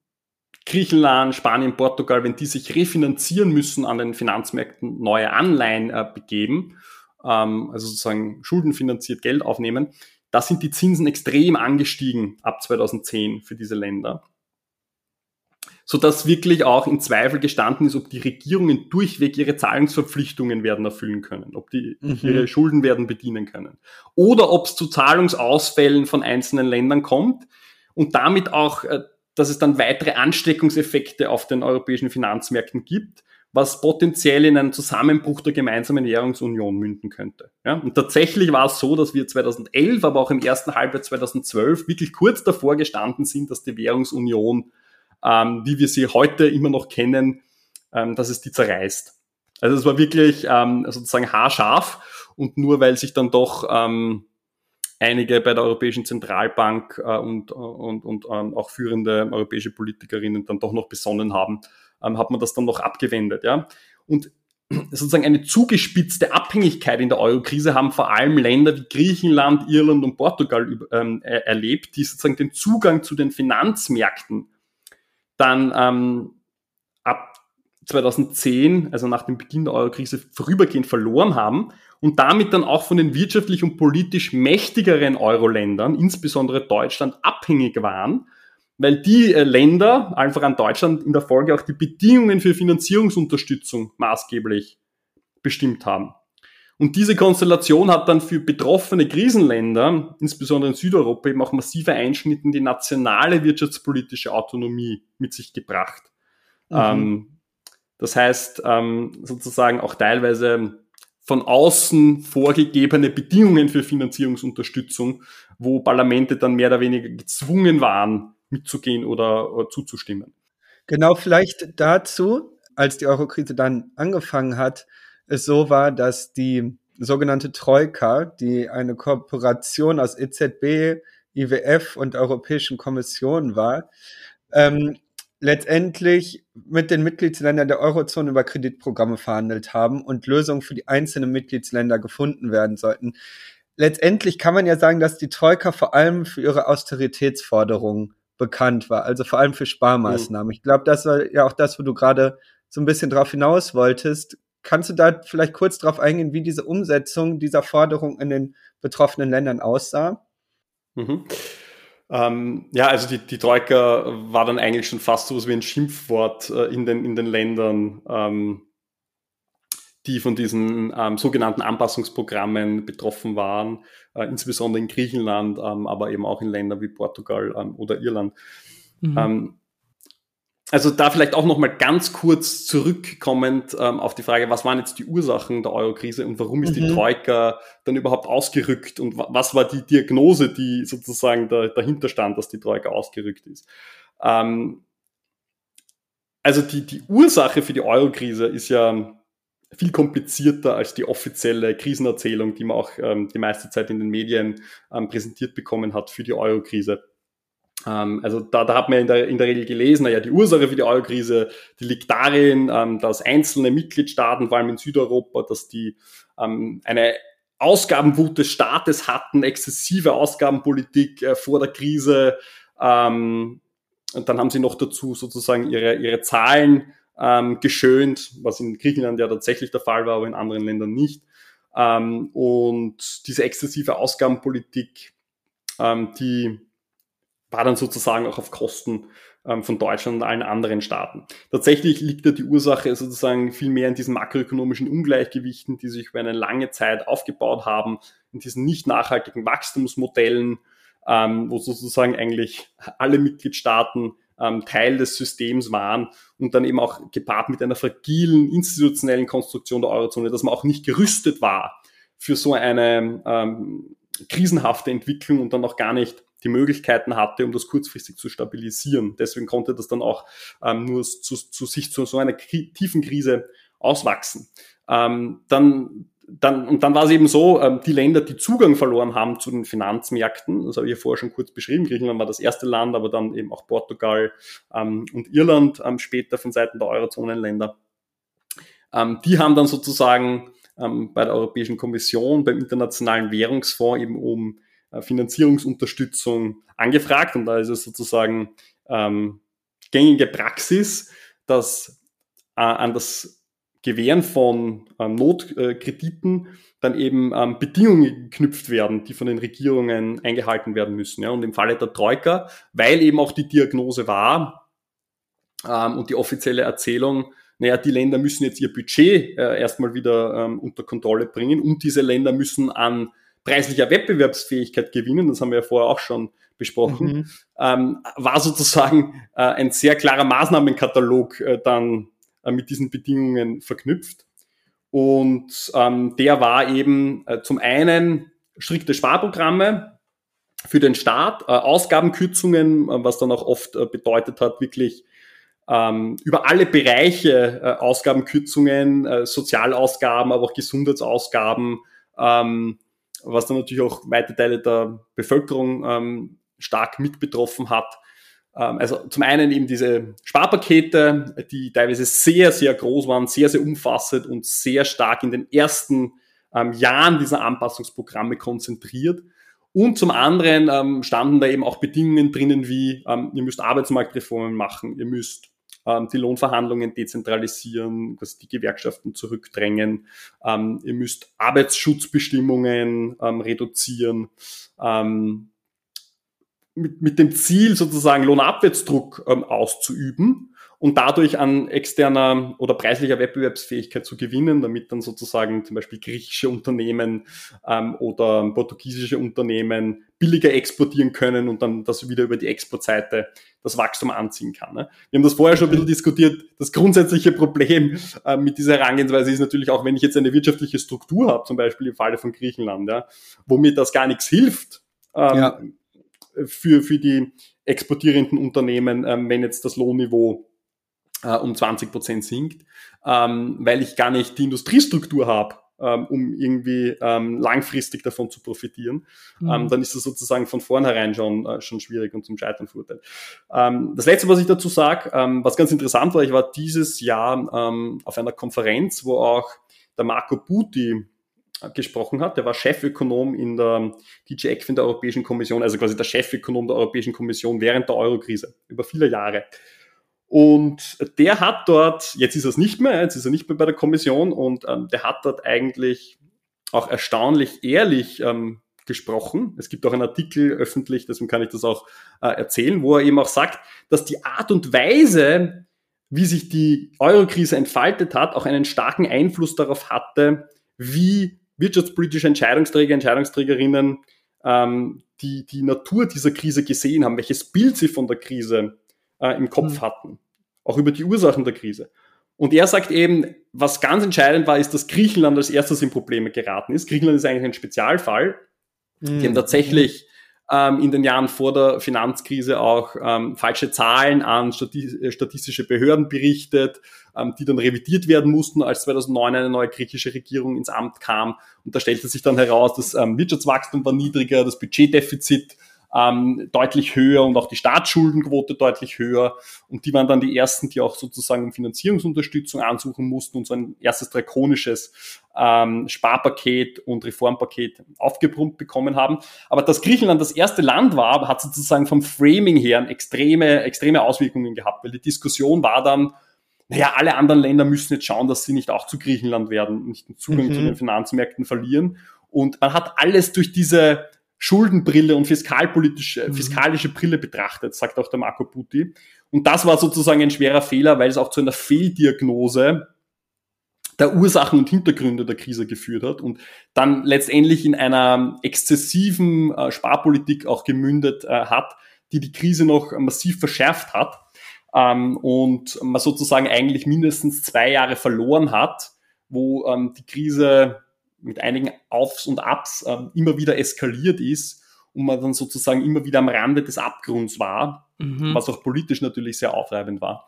Griechenland, Spanien, Portugal, wenn die sich refinanzieren müssen an den Finanzmärkten, neue Anleihen äh, begeben, ähm, also sozusagen schuldenfinanziert Geld aufnehmen, da sind die Zinsen extrem angestiegen ab 2010 für diese Länder. Sodass wirklich auch in Zweifel gestanden ist, ob die Regierungen durchweg ihre Zahlungsverpflichtungen werden erfüllen können, ob die mhm. ihre Schulden werden bedienen können. Oder ob es zu Zahlungsausfällen von einzelnen Ländern kommt und damit auch äh, dass es dann weitere Ansteckungseffekte auf den europäischen Finanzmärkten gibt, was potenziell in einen Zusammenbruch der gemeinsamen Währungsunion münden könnte. Ja? Und tatsächlich war es so, dass wir 2011, aber auch im ersten Halbjahr 2012 wirklich kurz davor gestanden sind, dass die Währungsunion, ähm, wie wir sie heute immer noch kennen, ähm, dass es die zerreißt. Also es war wirklich ähm, sozusagen haarscharf und nur weil sich dann doch ähm, einige bei der Europäischen Zentralbank äh, und, und, und ähm, auch führende europäische Politikerinnen dann doch noch besonnen haben, ähm, hat man das dann noch abgewendet. Ja? Und sozusagen eine zugespitzte Abhängigkeit in der Euro-Krise haben vor allem Länder wie Griechenland, Irland und Portugal ähm, erlebt, die sozusagen den Zugang zu den Finanzmärkten dann ähm, ab 2010, also nach dem Beginn der Eurokrise, vorübergehend verloren haben und damit dann auch von den wirtschaftlich und politisch mächtigeren Euro-Ländern, insbesondere Deutschland, abhängig waren, weil die äh, Länder, einfach an Deutschland, in der Folge auch die Bedingungen für Finanzierungsunterstützung maßgeblich bestimmt haben. Und diese Konstellation hat dann für betroffene Krisenländer, insbesondere in Südeuropa, eben auch massive Einschnitte in die nationale wirtschaftspolitische Autonomie mit sich gebracht. Mhm. Ähm, das heißt, ähm, sozusagen auch teilweise von außen vorgegebene Bedingungen für Finanzierungsunterstützung, wo Parlamente dann mehr oder weniger gezwungen waren, mitzugehen oder, oder zuzustimmen. Genau, vielleicht dazu, als die Eurokrise dann angefangen hat, es so war, dass die sogenannte Troika, die eine Kooperation aus EZB, IWF und Europäischen Kommission war, ähm, letztendlich mit den Mitgliedsländern der Eurozone über Kreditprogramme verhandelt haben und Lösungen für die einzelnen Mitgliedsländer gefunden werden sollten. Letztendlich kann man ja sagen, dass die Troika vor allem für ihre Austeritätsforderungen bekannt war, also vor allem für Sparmaßnahmen. Mhm. Ich glaube, das war ja auch das, wo du gerade so ein bisschen drauf hinaus wolltest. Kannst du da vielleicht kurz drauf eingehen, wie diese Umsetzung dieser Forderung in den betroffenen Ländern aussah? Mhm. Ähm, ja, also die, die Troika war dann eigentlich schon fast so wie ein Schimpfwort äh, in, den, in den Ländern, ähm, die von diesen ähm, sogenannten Anpassungsprogrammen betroffen waren, äh, insbesondere in Griechenland, ähm, aber eben auch in Ländern wie Portugal ähm, oder Irland. Mhm. Also da vielleicht auch noch mal ganz kurz zurückkommend ähm, auf die Frage, was waren jetzt die Ursachen der Eurokrise und warum ist mhm. die Troika dann überhaupt ausgerückt und was war die Diagnose, die sozusagen da, dahinter stand, dass die Troika ausgerückt ist. Ähm, also die, die Ursache für die Eurokrise ist ja viel komplizierter als die offizielle Krisenerzählung, die man auch ähm, die meiste Zeit in den Medien ähm, präsentiert bekommen hat für die Eurokrise. Ähm, also da, da hat man in der, in der Regel gelesen, naja, die Ursache für die Eurokrise, die liegt darin, ähm, dass einzelne Mitgliedstaaten, vor allem in Südeuropa, dass die ähm, eine Ausgabenwut des Staates hatten, exzessive Ausgabenpolitik äh, vor der Krise. Ähm, und dann haben sie noch dazu sozusagen ihre, ihre Zahlen ähm, geschönt, was in Griechenland ja tatsächlich der Fall war, aber in anderen Ländern nicht. Ähm, und diese exzessive Ausgabenpolitik, ähm, die war dann sozusagen auch auf Kosten ähm, von Deutschland und allen anderen Staaten. Tatsächlich liegt ja die Ursache sozusagen viel mehr in diesen makroökonomischen Ungleichgewichten, die sich über eine lange Zeit aufgebaut haben, in diesen nicht nachhaltigen Wachstumsmodellen, ähm, wo sozusagen eigentlich alle Mitgliedstaaten ähm, Teil des Systems waren und dann eben auch gepaart mit einer fragilen institutionellen Konstruktion der Eurozone, dass man auch nicht gerüstet war für so eine krisenhafte Entwicklung und dann auch gar nicht die Möglichkeiten hatte, um das kurzfristig zu stabilisieren. Deswegen konnte das dann auch ähm, nur zu, zu sich zu so einer tiefen Krise auswachsen. Ähm, dann, dann, und dann war es eben so, ähm, die Länder, die Zugang verloren haben zu den Finanzmärkten, das habe ich ja vorher schon kurz beschrieben, Griechenland war das erste Land, aber dann eben auch Portugal ähm, und Irland ähm, später von Seiten der Eurozonenländer. Ähm, die haben dann sozusagen ähm, bei der Europäischen Kommission, beim Internationalen Währungsfonds eben um Finanzierungsunterstützung angefragt und da ist es sozusagen ähm, gängige Praxis, dass äh, an das Gewähren von ähm, Notkrediten dann eben ähm, Bedingungen geknüpft werden, die von den Regierungen eingehalten werden müssen. Ja. Und im Falle der Troika, weil eben auch die Diagnose war ähm, und die offizielle Erzählung, naja, die Länder müssen jetzt ihr Budget äh, erstmal wieder ähm, unter Kontrolle bringen und diese Länder müssen an preislicher Wettbewerbsfähigkeit gewinnen, das haben wir ja vorher auch schon besprochen, mhm. ähm, war sozusagen äh, ein sehr klarer Maßnahmenkatalog äh, dann äh, mit diesen Bedingungen verknüpft. Und ähm, der war eben äh, zum einen strikte Sparprogramme für den Staat, äh, Ausgabenkürzungen, äh, was dann auch oft bedeutet hat, wirklich ähm, über alle Bereiche Ausgabenkürzungen, Sozialausgaben, aber auch Gesundheitsausgaben, ähm, was dann natürlich auch weite Teile der Bevölkerung ähm, stark mit betroffen hat. Ähm, also zum einen eben diese Sparpakete, die teilweise sehr, sehr groß waren, sehr, sehr umfassend und sehr stark in den ersten ähm, Jahren dieser Anpassungsprogramme konzentriert. Und zum anderen ähm, standen da eben auch Bedingungen drinnen wie, ähm, ihr müsst Arbeitsmarktreformen machen, ihr müsst ähm, die Lohnverhandlungen dezentralisieren, quasi die Gewerkschaften zurückdrängen. Ähm, ihr müsst Arbeitsschutzbestimmungen ähm, reduzieren. Ähm, mit, mit dem Ziel sozusagen Lohnabwärtsdruck ähm, auszuüben und dadurch an externer oder preislicher Wettbewerbsfähigkeit zu gewinnen, damit dann sozusagen zum Beispiel griechische Unternehmen ähm, oder portugiesische Unternehmen billiger exportieren können und dann das wieder über die Exportseite das Wachstum anziehen kann. Ne? Wir haben das vorher schon ein bisschen diskutiert. Das grundsätzliche Problem äh, mit dieser Herangehensweise ist natürlich auch, wenn ich jetzt eine wirtschaftliche Struktur habe, zum Beispiel im Falle von Griechenland, ja, wo mir das gar nichts hilft, ähm, ja. für, für die exportierenden Unternehmen, ähm, wenn jetzt das Lohnniveau äh, um 20 Prozent sinkt, ähm, weil ich gar nicht die Industriestruktur habe, ähm, um irgendwie ähm, langfristig davon zu profitieren, mhm. ähm, dann ist das sozusagen von vornherein schon, äh, schon schwierig und zum Scheitern verurteilt. Ähm, das Letzte, was ich dazu sage, ähm, was ganz interessant war, ich war dieses Jahr ähm, auf einer Konferenz, wo auch der Marco Buti äh, gesprochen hat. Der war Chefökonom in der DJ ECFIN der Europäischen Kommission, also quasi der Chefökonom der Europäischen Kommission während der Eurokrise über viele Jahre. Und der hat dort, jetzt ist er es nicht mehr, jetzt ist er nicht mehr bei der Kommission und ähm, der hat dort eigentlich auch erstaunlich ehrlich ähm, gesprochen. Es gibt auch einen Artikel öffentlich, deswegen kann ich das auch äh, erzählen, wo er eben auch sagt, dass die Art und Weise, wie sich die Eurokrise entfaltet hat, auch einen starken Einfluss darauf hatte, wie wirtschaftspolitische Entscheidungsträger, Entscheidungsträgerinnen ähm, die, die Natur dieser Krise gesehen haben, welches Bild sie von der Krise äh, im Kopf mhm. hatten auch über die Ursachen der Krise. Und er sagt eben, was ganz entscheidend war, ist, dass Griechenland als erstes in Probleme geraten ist. Griechenland ist eigentlich ein Spezialfall. Mhm. Die haben tatsächlich ähm, in den Jahren vor der Finanzkrise auch ähm, falsche Zahlen an äh, statistische Behörden berichtet, ähm, die dann revidiert werden mussten, als 2009 eine neue griechische Regierung ins Amt kam. Und da stellte sich dann heraus, das ähm, Wirtschaftswachstum war niedriger, das Budgetdefizit ähm, deutlich höher und auch die Staatsschuldenquote deutlich höher. Und die waren dann die ersten, die auch sozusagen Finanzierungsunterstützung ansuchen mussten und so ein erstes drakonisches ähm, Sparpaket und Reformpaket aufgebrummt bekommen haben. Aber dass Griechenland das erste Land war, hat sozusagen vom Framing her extreme, extreme Auswirkungen gehabt, weil die Diskussion war dann, naja, alle anderen Länder müssen jetzt schauen, dass sie nicht auch zu Griechenland werden, nicht den Zugang mhm. zu den Finanzmärkten verlieren. Und man hat alles durch diese Schuldenbrille und fiskalpolitische, mhm. fiskalische Brille betrachtet, sagt auch der Marco Putti. Und das war sozusagen ein schwerer Fehler, weil es auch zu einer Fehldiagnose der Ursachen und Hintergründe der Krise geführt hat und dann letztendlich in einer exzessiven äh, Sparpolitik auch gemündet äh, hat, die die Krise noch massiv verschärft hat ähm, und man sozusagen eigentlich mindestens zwei Jahre verloren hat, wo ähm, die Krise mit einigen Aufs und Abs ähm, immer wieder eskaliert ist und man dann sozusagen immer wieder am Rande des Abgrunds war, mhm. was auch politisch natürlich sehr aufreibend war.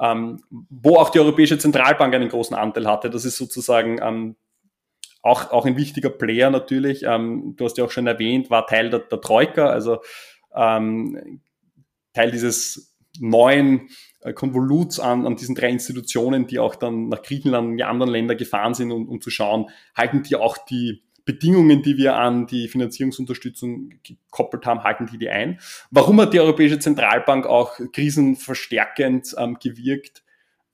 Ähm, wo auch die Europäische Zentralbank einen großen Anteil hatte. Das ist sozusagen ähm, auch, auch ein wichtiger Player natürlich. Ähm, du hast ja auch schon erwähnt, war Teil der, der Troika, also ähm, Teil dieses neuen äh, Konvoluts an, an diesen drei Institutionen, die auch dann nach Griechenland und die anderen Länder gefahren sind, um, um zu schauen, halten die auch die Bedingungen, die wir an die Finanzierungsunterstützung gekoppelt haben, halten die die ein? Warum hat die Europäische Zentralbank auch krisenverstärkend ähm, gewirkt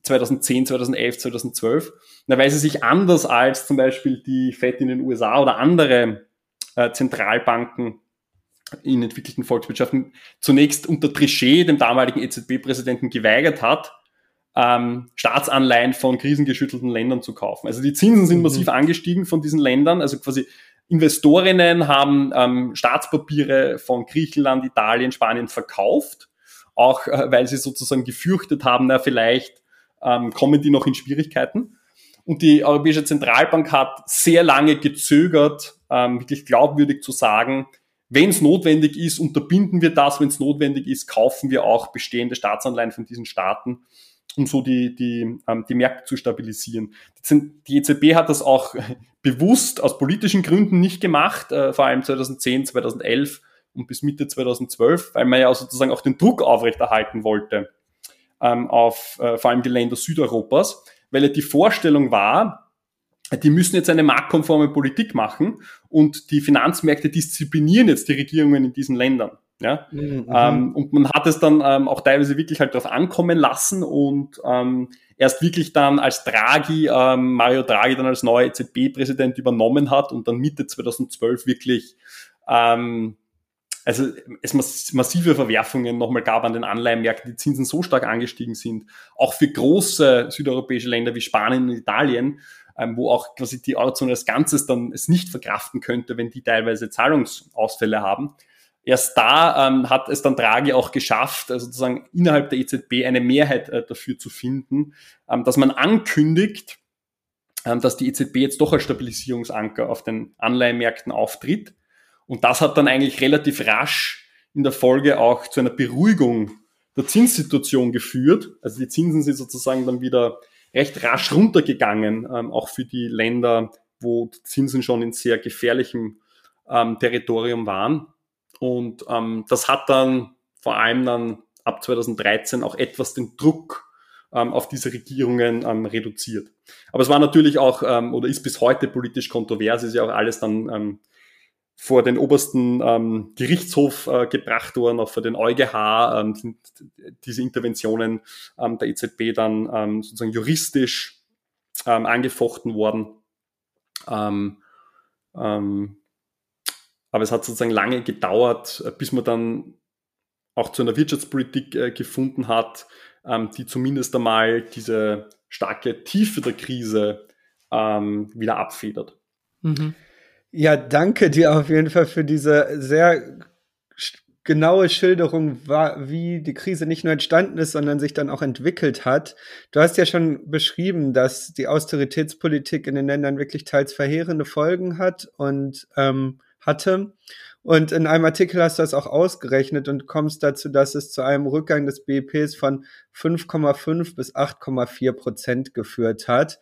2010, 2011, 2012? Na, weil sie sich anders als zum Beispiel die FED in den USA oder andere äh, Zentralbanken in entwickelten Volkswirtschaften zunächst unter Trichet, dem damaligen EZB-Präsidenten, geweigert hat, ähm, Staatsanleihen von krisengeschüttelten Ländern zu kaufen. Also die Zinsen sind mhm. massiv angestiegen von diesen Ländern. Also quasi Investorinnen haben ähm, Staatspapiere von Griechenland, Italien, Spanien verkauft, auch äh, weil sie sozusagen gefürchtet haben, na vielleicht ähm, kommen die noch in Schwierigkeiten. Und die Europäische Zentralbank hat sehr lange gezögert, ähm, wirklich glaubwürdig zu sagen, wenn es notwendig ist, unterbinden wir das. Wenn es notwendig ist, kaufen wir auch bestehende Staatsanleihen von diesen Staaten, um so die, die, ähm, die Märkte zu stabilisieren. Die EZB hat das auch bewusst aus politischen Gründen nicht gemacht, äh, vor allem 2010, 2011 und bis Mitte 2012, weil man ja sozusagen auch den Druck aufrechterhalten wollte ähm, auf äh, vor allem die Länder Südeuropas, weil ja die Vorstellung war, die müssen jetzt eine marktkonforme Politik machen und die Finanzmärkte disziplinieren jetzt die Regierungen in diesen Ländern. Ja? Mhm. Ähm, und man hat es dann ähm, auch teilweise wirklich halt darauf ankommen lassen und ähm, erst wirklich dann als Draghi, ähm, Mario Draghi dann als neuer EZB-Präsident übernommen hat und dann Mitte 2012 wirklich ähm, also es massive Verwerfungen nochmal gab an den Anleihenmärkten, die Zinsen so stark angestiegen sind, auch für große südeuropäische Länder wie Spanien und Italien, wo auch quasi die Eurozone als Ganzes dann es nicht verkraften könnte, wenn die teilweise Zahlungsausfälle haben. Erst da ähm, hat es dann Draghi auch geschafft, also sozusagen innerhalb der EZB eine Mehrheit äh, dafür zu finden, ähm, dass man ankündigt, ähm, dass die EZB jetzt doch als Stabilisierungsanker auf den Anleihenmärkten auftritt. Und das hat dann eigentlich relativ rasch in der Folge auch zu einer Beruhigung der Zinssituation geführt. Also die Zinsen sind sozusagen dann wieder recht rasch runtergegangen, ähm, auch für die Länder, wo die Zinsen schon in sehr gefährlichem ähm, Territorium waren. Und ähm, das hat dann vor allem dann ab 2013 auch etwas den Druck ähm, auf diese Regierungen ähm, reduziert. Aber es war natürlich auch ähm, oder ist bis heute politisch kontrovers, ist ja auch alles dann vor den obersten ähm, Gerichtshof äh, gebracht worden, auch vor den EuGH ähm, sind diese Interventionen ähm, der EZB dann ähm, sozusagen juristisch ähm, angefochten worden. Ähm, ähm, aber es hat sozusagen lange gedauert, äh, bis man dann auch zu einer Wirtschaftspolitik äh, gefunden hat, ähm, die zumindest einmal diese starke Tiefe der Krise ähm, wieder abfedert. Mhm. Ja, danke dir auf jeden Fall für diese sehr genaue Schilderung, wie die Krise nicht nur entstanden ist, sondern sich dann auch entwickelt hat. Du hast ja schon beschrieben, dass die Austeritätspolitik in den Ländern wirklich teils verheerende Folgen hat und ähm, hatte. Und in einem Artikel hast du das auch ausgerechnet und kommst dazu, dass es zu einem Rückgang des BIPs von 5,5 bis 8,4 Prozent geführt hat.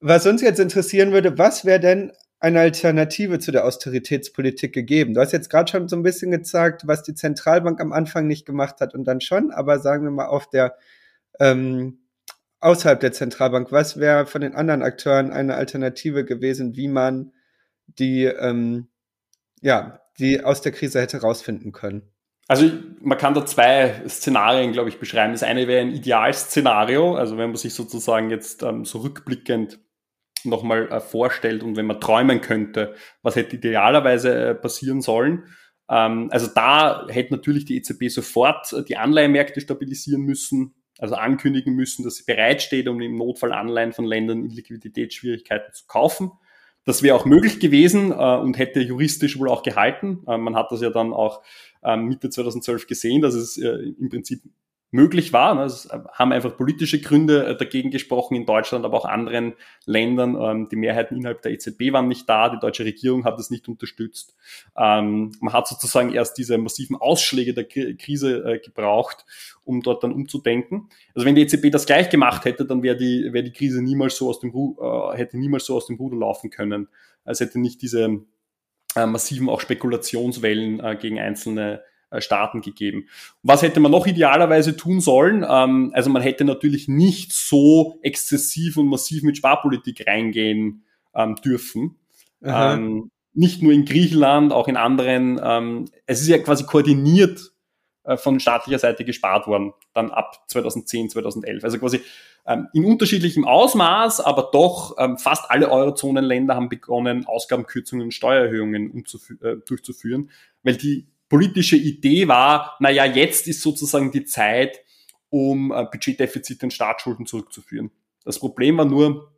Was uns jetzt interessieren würde, was wäre denn eine Alternative zu der Austeritätspolitik gegeben? Du hast jetzt gerade schon so ein bisschen gezeigt, was die Zentralbank am Anfang nicht gemacht hat und dann schon, aber sagen wir mal auf der ähm, außerhalb der Zentralbank, was wäre von den anderen Akteuren eine Alternative gewesen, wie man die ähm, ja, die aus der Krise hätte rausfinden können? Also man kann da zwei Szenarien, glaube ich, beschreiben. Das eine wäre ein Idealszenario, also wenn man sich sozusagen jetzt ähm, so rückblickend nochmal äh, vorstellt und wenn man träumen könnte, was hätte idealerweise äh, passieren sollen. Ähm, also da hätte natürlich die EZB sofort äh, die Anleihenmärkte stabilisieren müssen, also ankündigen müssen, dass sie bereitsteht, um im Notfall Anleihen von Ländern in Liquiditätsschwierigkeiten zu kaufen. Das wäre auch möglich gewesen äh, und hätte juristisch wohl auch gehalten. Äh, man hat das ja dann auch äh, Mitte 2012 gesehen, dass es im Prinzip möglich war. Ne? Es haben einfach politische Gründe äh, dagegen gesprochen in Deutschland, aber auch anderen Ländern. Ähm, die Mehrheiten innerhalb der EZB waren nicht da, die deutsche Regierung hat es nicht unterstützt. Ähm, man hat sozusagen erst diese massiven Ausschläge der Krise äh, gebraucht, um dort dann umzudenken. Also wenn die EZB das gleich gemacht hätte, dann wäre die, wäre die Krise niemals so aus dem äh, hätte niemals so aus dem Ruder laufen können. Es hätte nicht diese massiven auch Spekulationswellen gegen einzelne äh, Staaten gegeben. Was hätte man noch idealerweise tun sollen? Ähm, also man hätte natürlich nicht so exzessiv und massiv mit Sparpolitik reingehen ähm, dürfen. Ähm, nicht nur in Griechenland, auch in anderen. Es ist ja quasi koordiniert äh, von staatlicher Seite gespart worden, dann ab 2010, 2011. Also quasi in unterschiedlichem Ausmaß, aber doch fast alle Eurozonenländer haben begonnen, Ausgabenkürzungen Steuererhöhungen äh, durchzuführen, weil die politische Idee war, naja, jetzt ist sozusagen die Zeit, um äh, Budgetdefizite und Staatsschulden zurückzuführen. Das Problem war nur,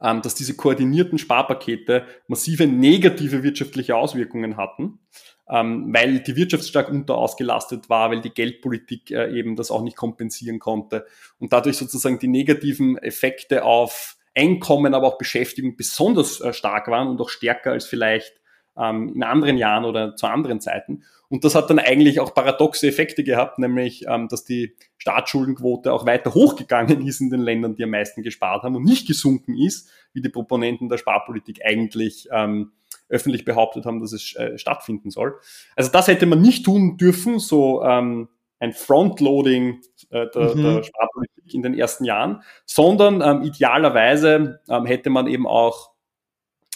ähm, dass diese koordinierten Sparpakete massive negative wirtschaftliche Auswirkungen hatten, ähm, weil die Wirtschaft stark unterausgelastet war, weil die Geldpolitik äh, eben das auch nicht kompensieren konnte und dadurch sozusagen die negativen Effekte auf Einkommen, aber auch Beschäftigung besonders äh, stark waren und auch stärker als vielleicht ähm, in anderen Jahren oder zu anderen Zeiten. Und das hat dann eigentlich auch paradoxe Effekte gehabt, nämlich, ähm, dass die Staatsschuldenquote auch weiter hochgegangen ist in den Ländern, die am meisten gespart haben und nicht gesunken ist, wie die Proponenten der Sparpolitik eigentlich ähm, öffentlich behauptet haben, dass es äh, stattfinden soll. Also das hätte man nicht tun dürfen, so ähm, ein Frontloading äh, der, mhm. der Sparpolitik in den ersten Jahren, sondern ähm, idealerweise ähm, hätte man eben auch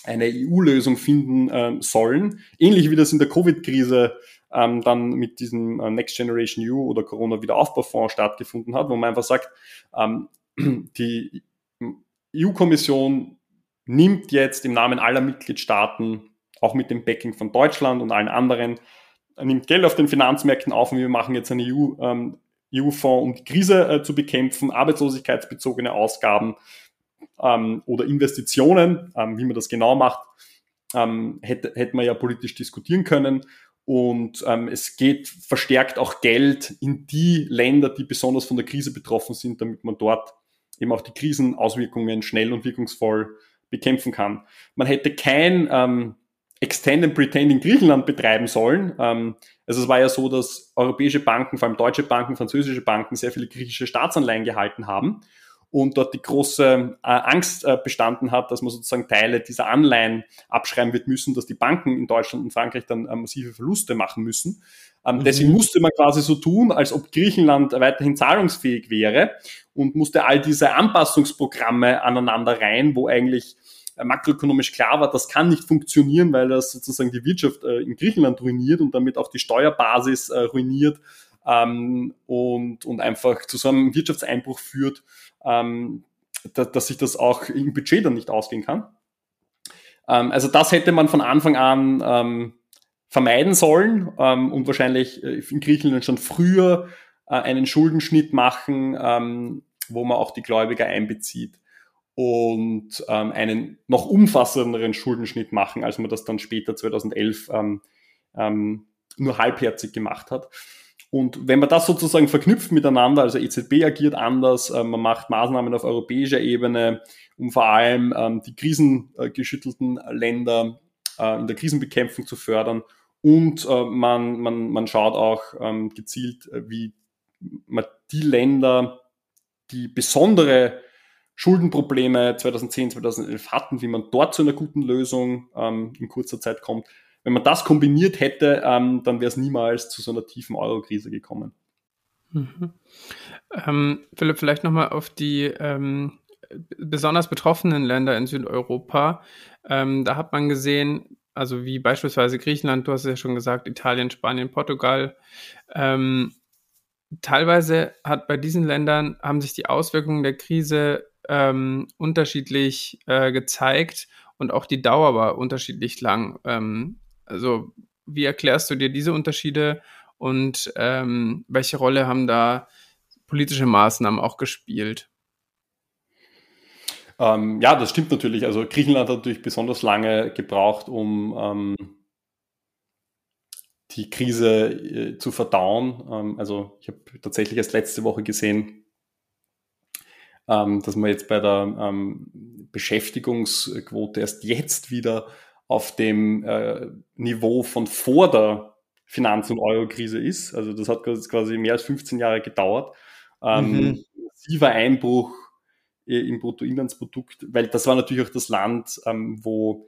eine EU-Lösung finden ähm, sollen, ähnlich wie das in der Covid-Krise ähm, dann mit diesem äh, Next Generation EU oder Corona Wiederaufbaufonds stattgefunden hat, wo man einfach sagt, ähm, die EU-Kommission nimmt jetzt im Namen aller Mitgliedstaaten, auch mit dem Backing von Deutschland und allen anderen, nimmt Geld auf den Finanzmärkten auf und wir machen jetzt einen EU, ähm, EU-Fonds, um die Krise äh, zu bekämpfen, arbeitslosigkeitsbezogene Ausgaben ähm, oder Investitionen, ähm, wie man das genau macht, ähm, hätte, hätte man ja politisch diskutieren können. Und ähm, es geht verstärkt auch Geld in die Länder, die besonders von der Krise betroffen sind, damit man dort eben auch die Krisenauswirkungen schnell und wirkungsvoll bekämpfen kann. Man hätte kein ähm, Extend and Pretend in Griechenland betreiben sollen. Ähm, also es war ja so, dass europäische Banken, vor allem deutsche Banken, französische Banken sehr viele griechische Staatsanleihen gehalten haben und dort die große äh, Angst äh, bestanden hat, dass man sozusagen Teile dieser Anleihen abschreiben wird müssen, dass die Banken in Deutschland und Frankreich dann äh, massive Verluste machen müssen. Ähm, mhm. Deswegen musste man quasi so tun, als ob Griechenland weiterhin zahlungsfähig wäre und musste all diese Anpassungsprogramme aneinander rein, wo eigentlich äh, makroökonomisch klar war, das kann nicht funktionieren, weil das sozusagen die Wirtschaft äh, in Griechenland ruiniert und damit auch die Steuerbasis äh, ruiniert ähm, und, und einfach zu so einem Wirtschaftseinbruch führt, ähm, da, dass sich das auch im Budget dann nicht ausgehen kann. Ähm, also das hätte man von Anfang an ähm, vermeiden sollen ähm, und wahrscheinlich äh, in Griechenland schon früher äh, einen Schuldenschnitt machen, ähm, wo man auch die Gläubiger einbezieht und ähm, einen noch umfassenderen Schuldenschnitt machen, als man das dann später 2011 ähm, ähm, nur halbherzig gemacht hat. Und wenn man das sozusagen verknüpft miteinander, also EZB agiert anders, äh, man macht Maßnahmen auf europäischer Ebene, um vor allem ähm, die krisengeschüttelten Länder äh, in der Krisenbekämpfung zu fördern und äh, man, man, man schaut auch ähm, gezielt, äh, wie man die Länder, die besondere Schuldenprobleme 2010, 2011 hatten, wie man dort zu einer guten Lösung ähm, in kurzer Zeit kommt. Wenn man das kombiniert hätte, ähm, dann wäre es niemals zu so einer tiefen Euro-Krise gekommen. Mhm. Ähm, Philipp, vielleicht nochmal auf die ähm, besonders betroffenen Länder in Südeuropa. Ähm, da hat man gesehen, also wie beispielsweise Griechenland, du hast es ja schon gesagt, Italien, Spanien, Portugal. Ähm, teilweise hat bei diesen Ländern haben sich die Auswirkungen der Krise ähm, unterschiedlich äh, gezeigt und auch die Dauer war unterschiedlich lang. Ähm, also wie erklärst du dir diese Unterschiede und ähm, welche Rolle haben da politische Maßnahmen auch gespielt? Ähm, ja, das stimmt natürlich. Also Griechenland hat natürlich besonders lange gebraucht, um ähm, die Krise äh, zu verdauen. Ähm, also ich habe tatsächlich erst letzte Woche gesehen, ähm, dass man jetzt bei der ähm, Beschäftigungsquote erst jetzt wieder auf dem äh, Niveau von vor der Finanz- und Euro-Krise ist. Also das hat quasi mehr als 15 Jahre gedauert. Ähm, mhm. Massiver Einbruch im Bruttoinlandsprodukt, weil das war natürlich auch das Land, ähm, wo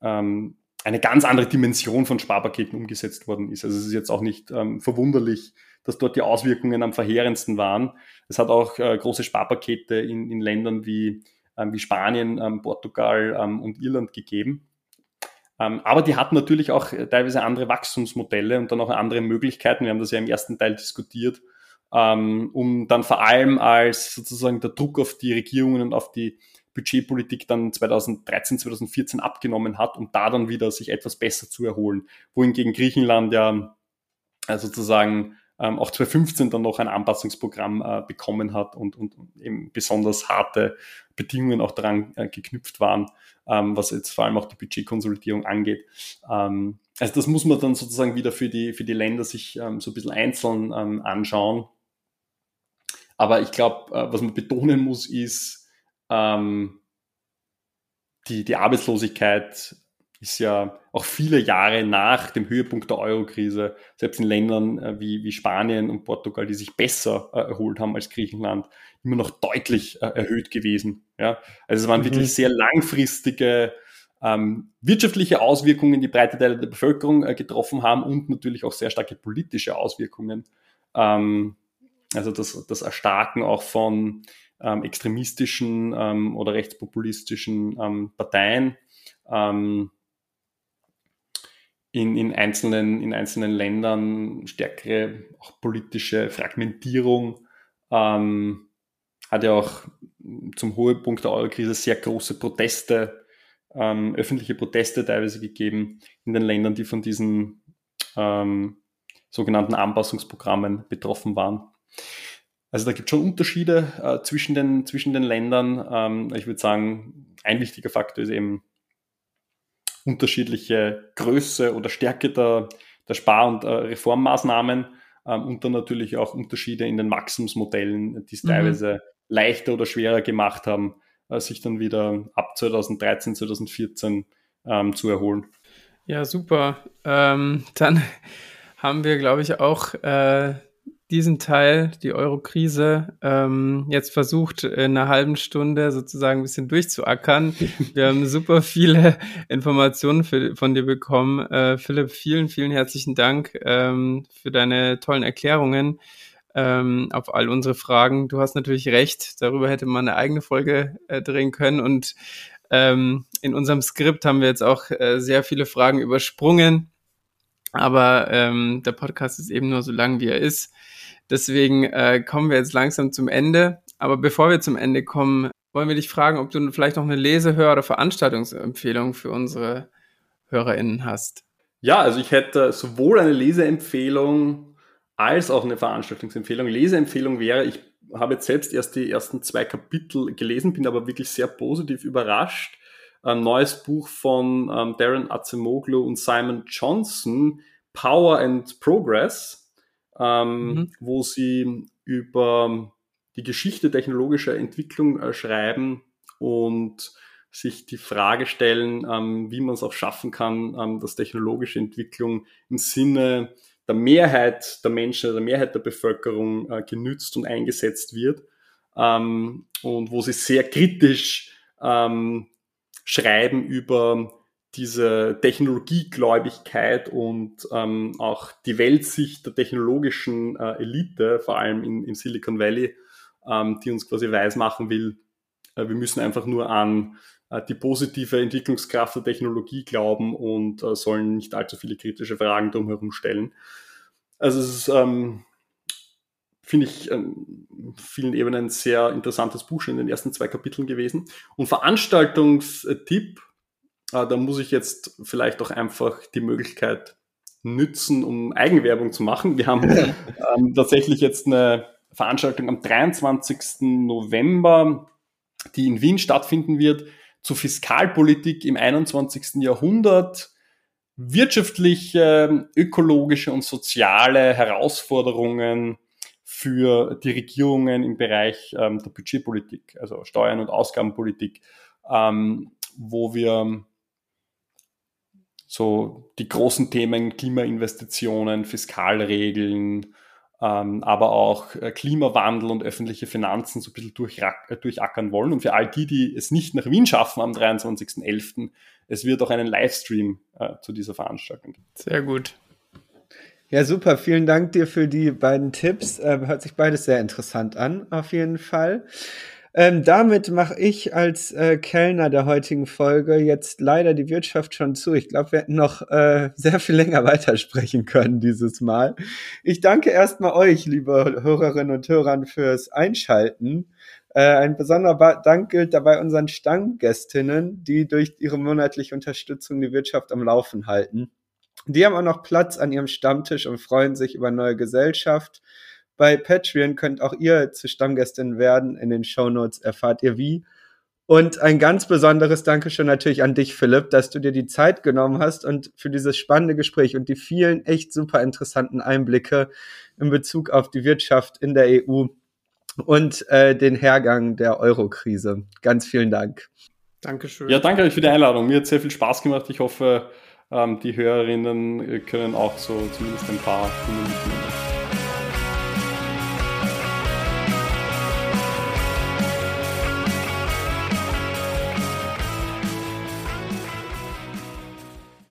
ähm, eine ganz andere Dimension von Sparpaketen umgesetzt worden ist. Also es ist jetzt auch nicht ähm, verwunderlich, dass dort die Auswirkungen am verheerendsten waren. Es hat auch äh, große Sparpakete in, in Ländern wie, ähm, wie Spanien, ähm, Portugal ähm, und Irland gegeben. Ähm, aber die hatten natürlich auch teilweise andere Wachstumsmodelle und dann auch andere Möglichkeiten. Wir haben das ja im ersten Teil diskutiert ähm, um dann vor allem als sozusagen der Druck auf die Regierungen und auf die Budgetpolitik dann 2013, 2014 abgenommen hat, um da dann wieder sich etwas besser zu erholen. Wohingegen Griechenland ja äh, sozusagen ähm, auch 2015 dann noch ein Anpassungsprogramm äh, bekommen hat und, und eben besonders harte Bedingungen auch daran äh, geknüpft waren, ähm, was jetzt vor allem auch die Budgetkonsolidierung angeht. Ähm, also das muss man dann sozusagen wieder für die, für die Länder sich ähm, so ein bisschen einzeln ähm, anschauen aber ich glaube, äh, was man betonen muss, ist, ähm, die, die Arbeitslosigkeit ist ja auch viele Jahre nach dem Höhepunkt der Euro-Krise, selbst in Ländern äh, wie, wie Spanien und Portugal, die sich besser äh, erholt haben als Griechenland, immer noch deutlich äh, erhöht gewesen. Ja? Also es waren mhm. wirklich sehr langfristige ähm, wirtschaftliche Auswirkungen, die breite Teile der Bevölkerung äh, getroffen haben und natürlich auch sehr starke politische Auswirkungen. Ähm, also das, das Erstarken auch von ähm, extremistischen ähm, oder rechtspopulistischen ähm, Parteien. Ähm, in, in, einzelnen, in einzelnen Ländern stärkere auch politische Fragmentierung. Ähm, hat ja auch zum Höhepunkt der Eurokrise sehr große Proteste, ähm, öffentliche Proteste teilweise gegeben in den Ländern, die von diesen ähm, sogenannten Anpassungsprogrammen betroffen waren. Also da gibt es schon Unterschiede äh, zwischen, den, zwischen den Ländern. Ähm, ich würde sagen, ein wichtiger Faktor ist eben unterschiedliche Größe oder Stärke der, der Spar- und äh, Reformmaßnahmen ähm, und dann natürlich auch Unterschiede in den Wachstumsmodellen, die es mhm. teilweise leichter oder schwerer gemacht haben, äh, sich dann wieder ab 2013, 2014 ähm, zu erholen. Ja, super. Ähm, dann haben wir, glaube ich, auch äh, diesen Teil, die Euro-Krise, ähm, jetzt versucht, in einer halben Stunde sozusagen ein bisschen durchzuackern. Wir haben super viele Informationen für, von dir bekommen. Äh, Philipp, vielen, vielen herzlichen Dank ähm, für deine tollen Erklärungen ähm, auf all unsere Fragen. Du hast natürlich recht, darüber hätte man eine eigene Folge äh, drehen können und ähm, in unserem Skript haben wir jetzt auch äh, sehr viele Fragen übersprungen. Aber ähm, der Podcast ist eben nur so lang, wie er ist. Deswegen äh, kommen wir jetzt langsam zum Ende. Aber bevor wir zum Ende kommen, wollen wir dich fragen, ob du vielleicht noch eine Lese-, Hör- oder Veranstaltungsempfehlung für unsere HörerInnen hast. Ja, also ich hätte sowohl eine Leseempfehlung als auch eine Veranstaltungsempfehlung. Leseempfehlung wäre, ich habe jetzt selbst erst die ersten zwei Kapitel gelesen, bin aber wirklich sehr positiv überrascht. Ein neues Buch von ähm, Darren Azemoglu und Simon Johnson, Power and Progress ähm, mhm. wo sie über die Geschichte technologischer Entwicklung äh, schreiben und sich die Frage stellen, ähm, wie man es auch schaffen kann, ähm, dass technologische Entwicklung im Sinne der Mehrheit der Menschen, der Mehrheit der Bevölkerung äh, genützt und eingesetzt wird. Ähm, und wo sie sehr kritisch ähm, schreiben über diese Technologiegläubigkeit und ähm, auch die Weltsicht der technologischen äh, Elite, vor allem in, in Silicon Valley, ähm, die uns quasi weismachen will, äh, wir müssen einfach nur an äh, die positive Entwicklungskraft der Technologie glauben und äh, sollen nicht allzu viele kritische Fragen drumherum stellen. Also es ist, ähm, finde ich, ähm, vielen Ebenen ein sehr interessantes Buch schon in den ersten zwei Kapiteln gewesen. Und Veranstaltungstipp, äh, da muss ich jetzt vielleicht auch einfach die Möglichkeit nützen, um Eigenwerbung zu machen. Wir haben ähm, tatsächlich jetzt eine Veranstaltung am 23. November, die in Wien stattfinden wird, zu Fiskalpolitik im 21. Jahrhundert, wirtschaftliche, ökologische und soziale Herausforderungen für die Regierungen im Bereich ähm, der Budgetpolitik, also Steuern- und Ausgabenpolitik, ähm, wo wir so die großen Themen Klimainvestitionen, Fiskalregeln, ähm, aber auch äh, Klimawandel und öffentliche Finanzen so ein bisschen äh, durchackern wollen. Und für all die, die es nicht nach Wien schaffen am 23.11., es wird auch einen Livestream äh, zu dieser Veranstaltung. Sehr gut. Ja, super. Vielen Dank dir für die beiden Tipps. Äh, hört sich beides sehr interessant an, auf jeden Fall. Ähm, damit mache ich als äh, Kellner der heutigen Folge jetzt leider die Wirtschaft schon zu. Ich glaube, wir hätten noch äh, sehr viel länger weitersprechen können dieses Mal. Ich danke erstmal euch, liebe Hörerinnen und Hörern, fürs Einschalten. Äh, ein besonderer Dank gilt dabei unseren Stammgästinnen, die durch ihre monatliche Unterstützung die Wirtschaft am Laufen halten. Die haben auch noch Platz an ihrem Stammtisch und freuen sich über neue Gesellschaft bei Patreon könnt auch ihr zu Stammgästin werden. In den Show Notes erfahrt ihr wie. Und ein ganz besonderes Dankeschön natürlich an dich, Philipp, dass du dir die Zeit genommen hast und für dieses spannende Gespräch und die vielen echt super interessanten Einblicke in Bezug auf die Wirtschaft in der EU und äh, den Hergang der Euro-Krise. Ganz vielen Dank. Dankeschön. Ja, danke euch für die Einladung. Mir hat sehr viel Spaß gemacht. Ich hoffe, ähm, die Hörerinnen können auch so zumindest ein paar Minuten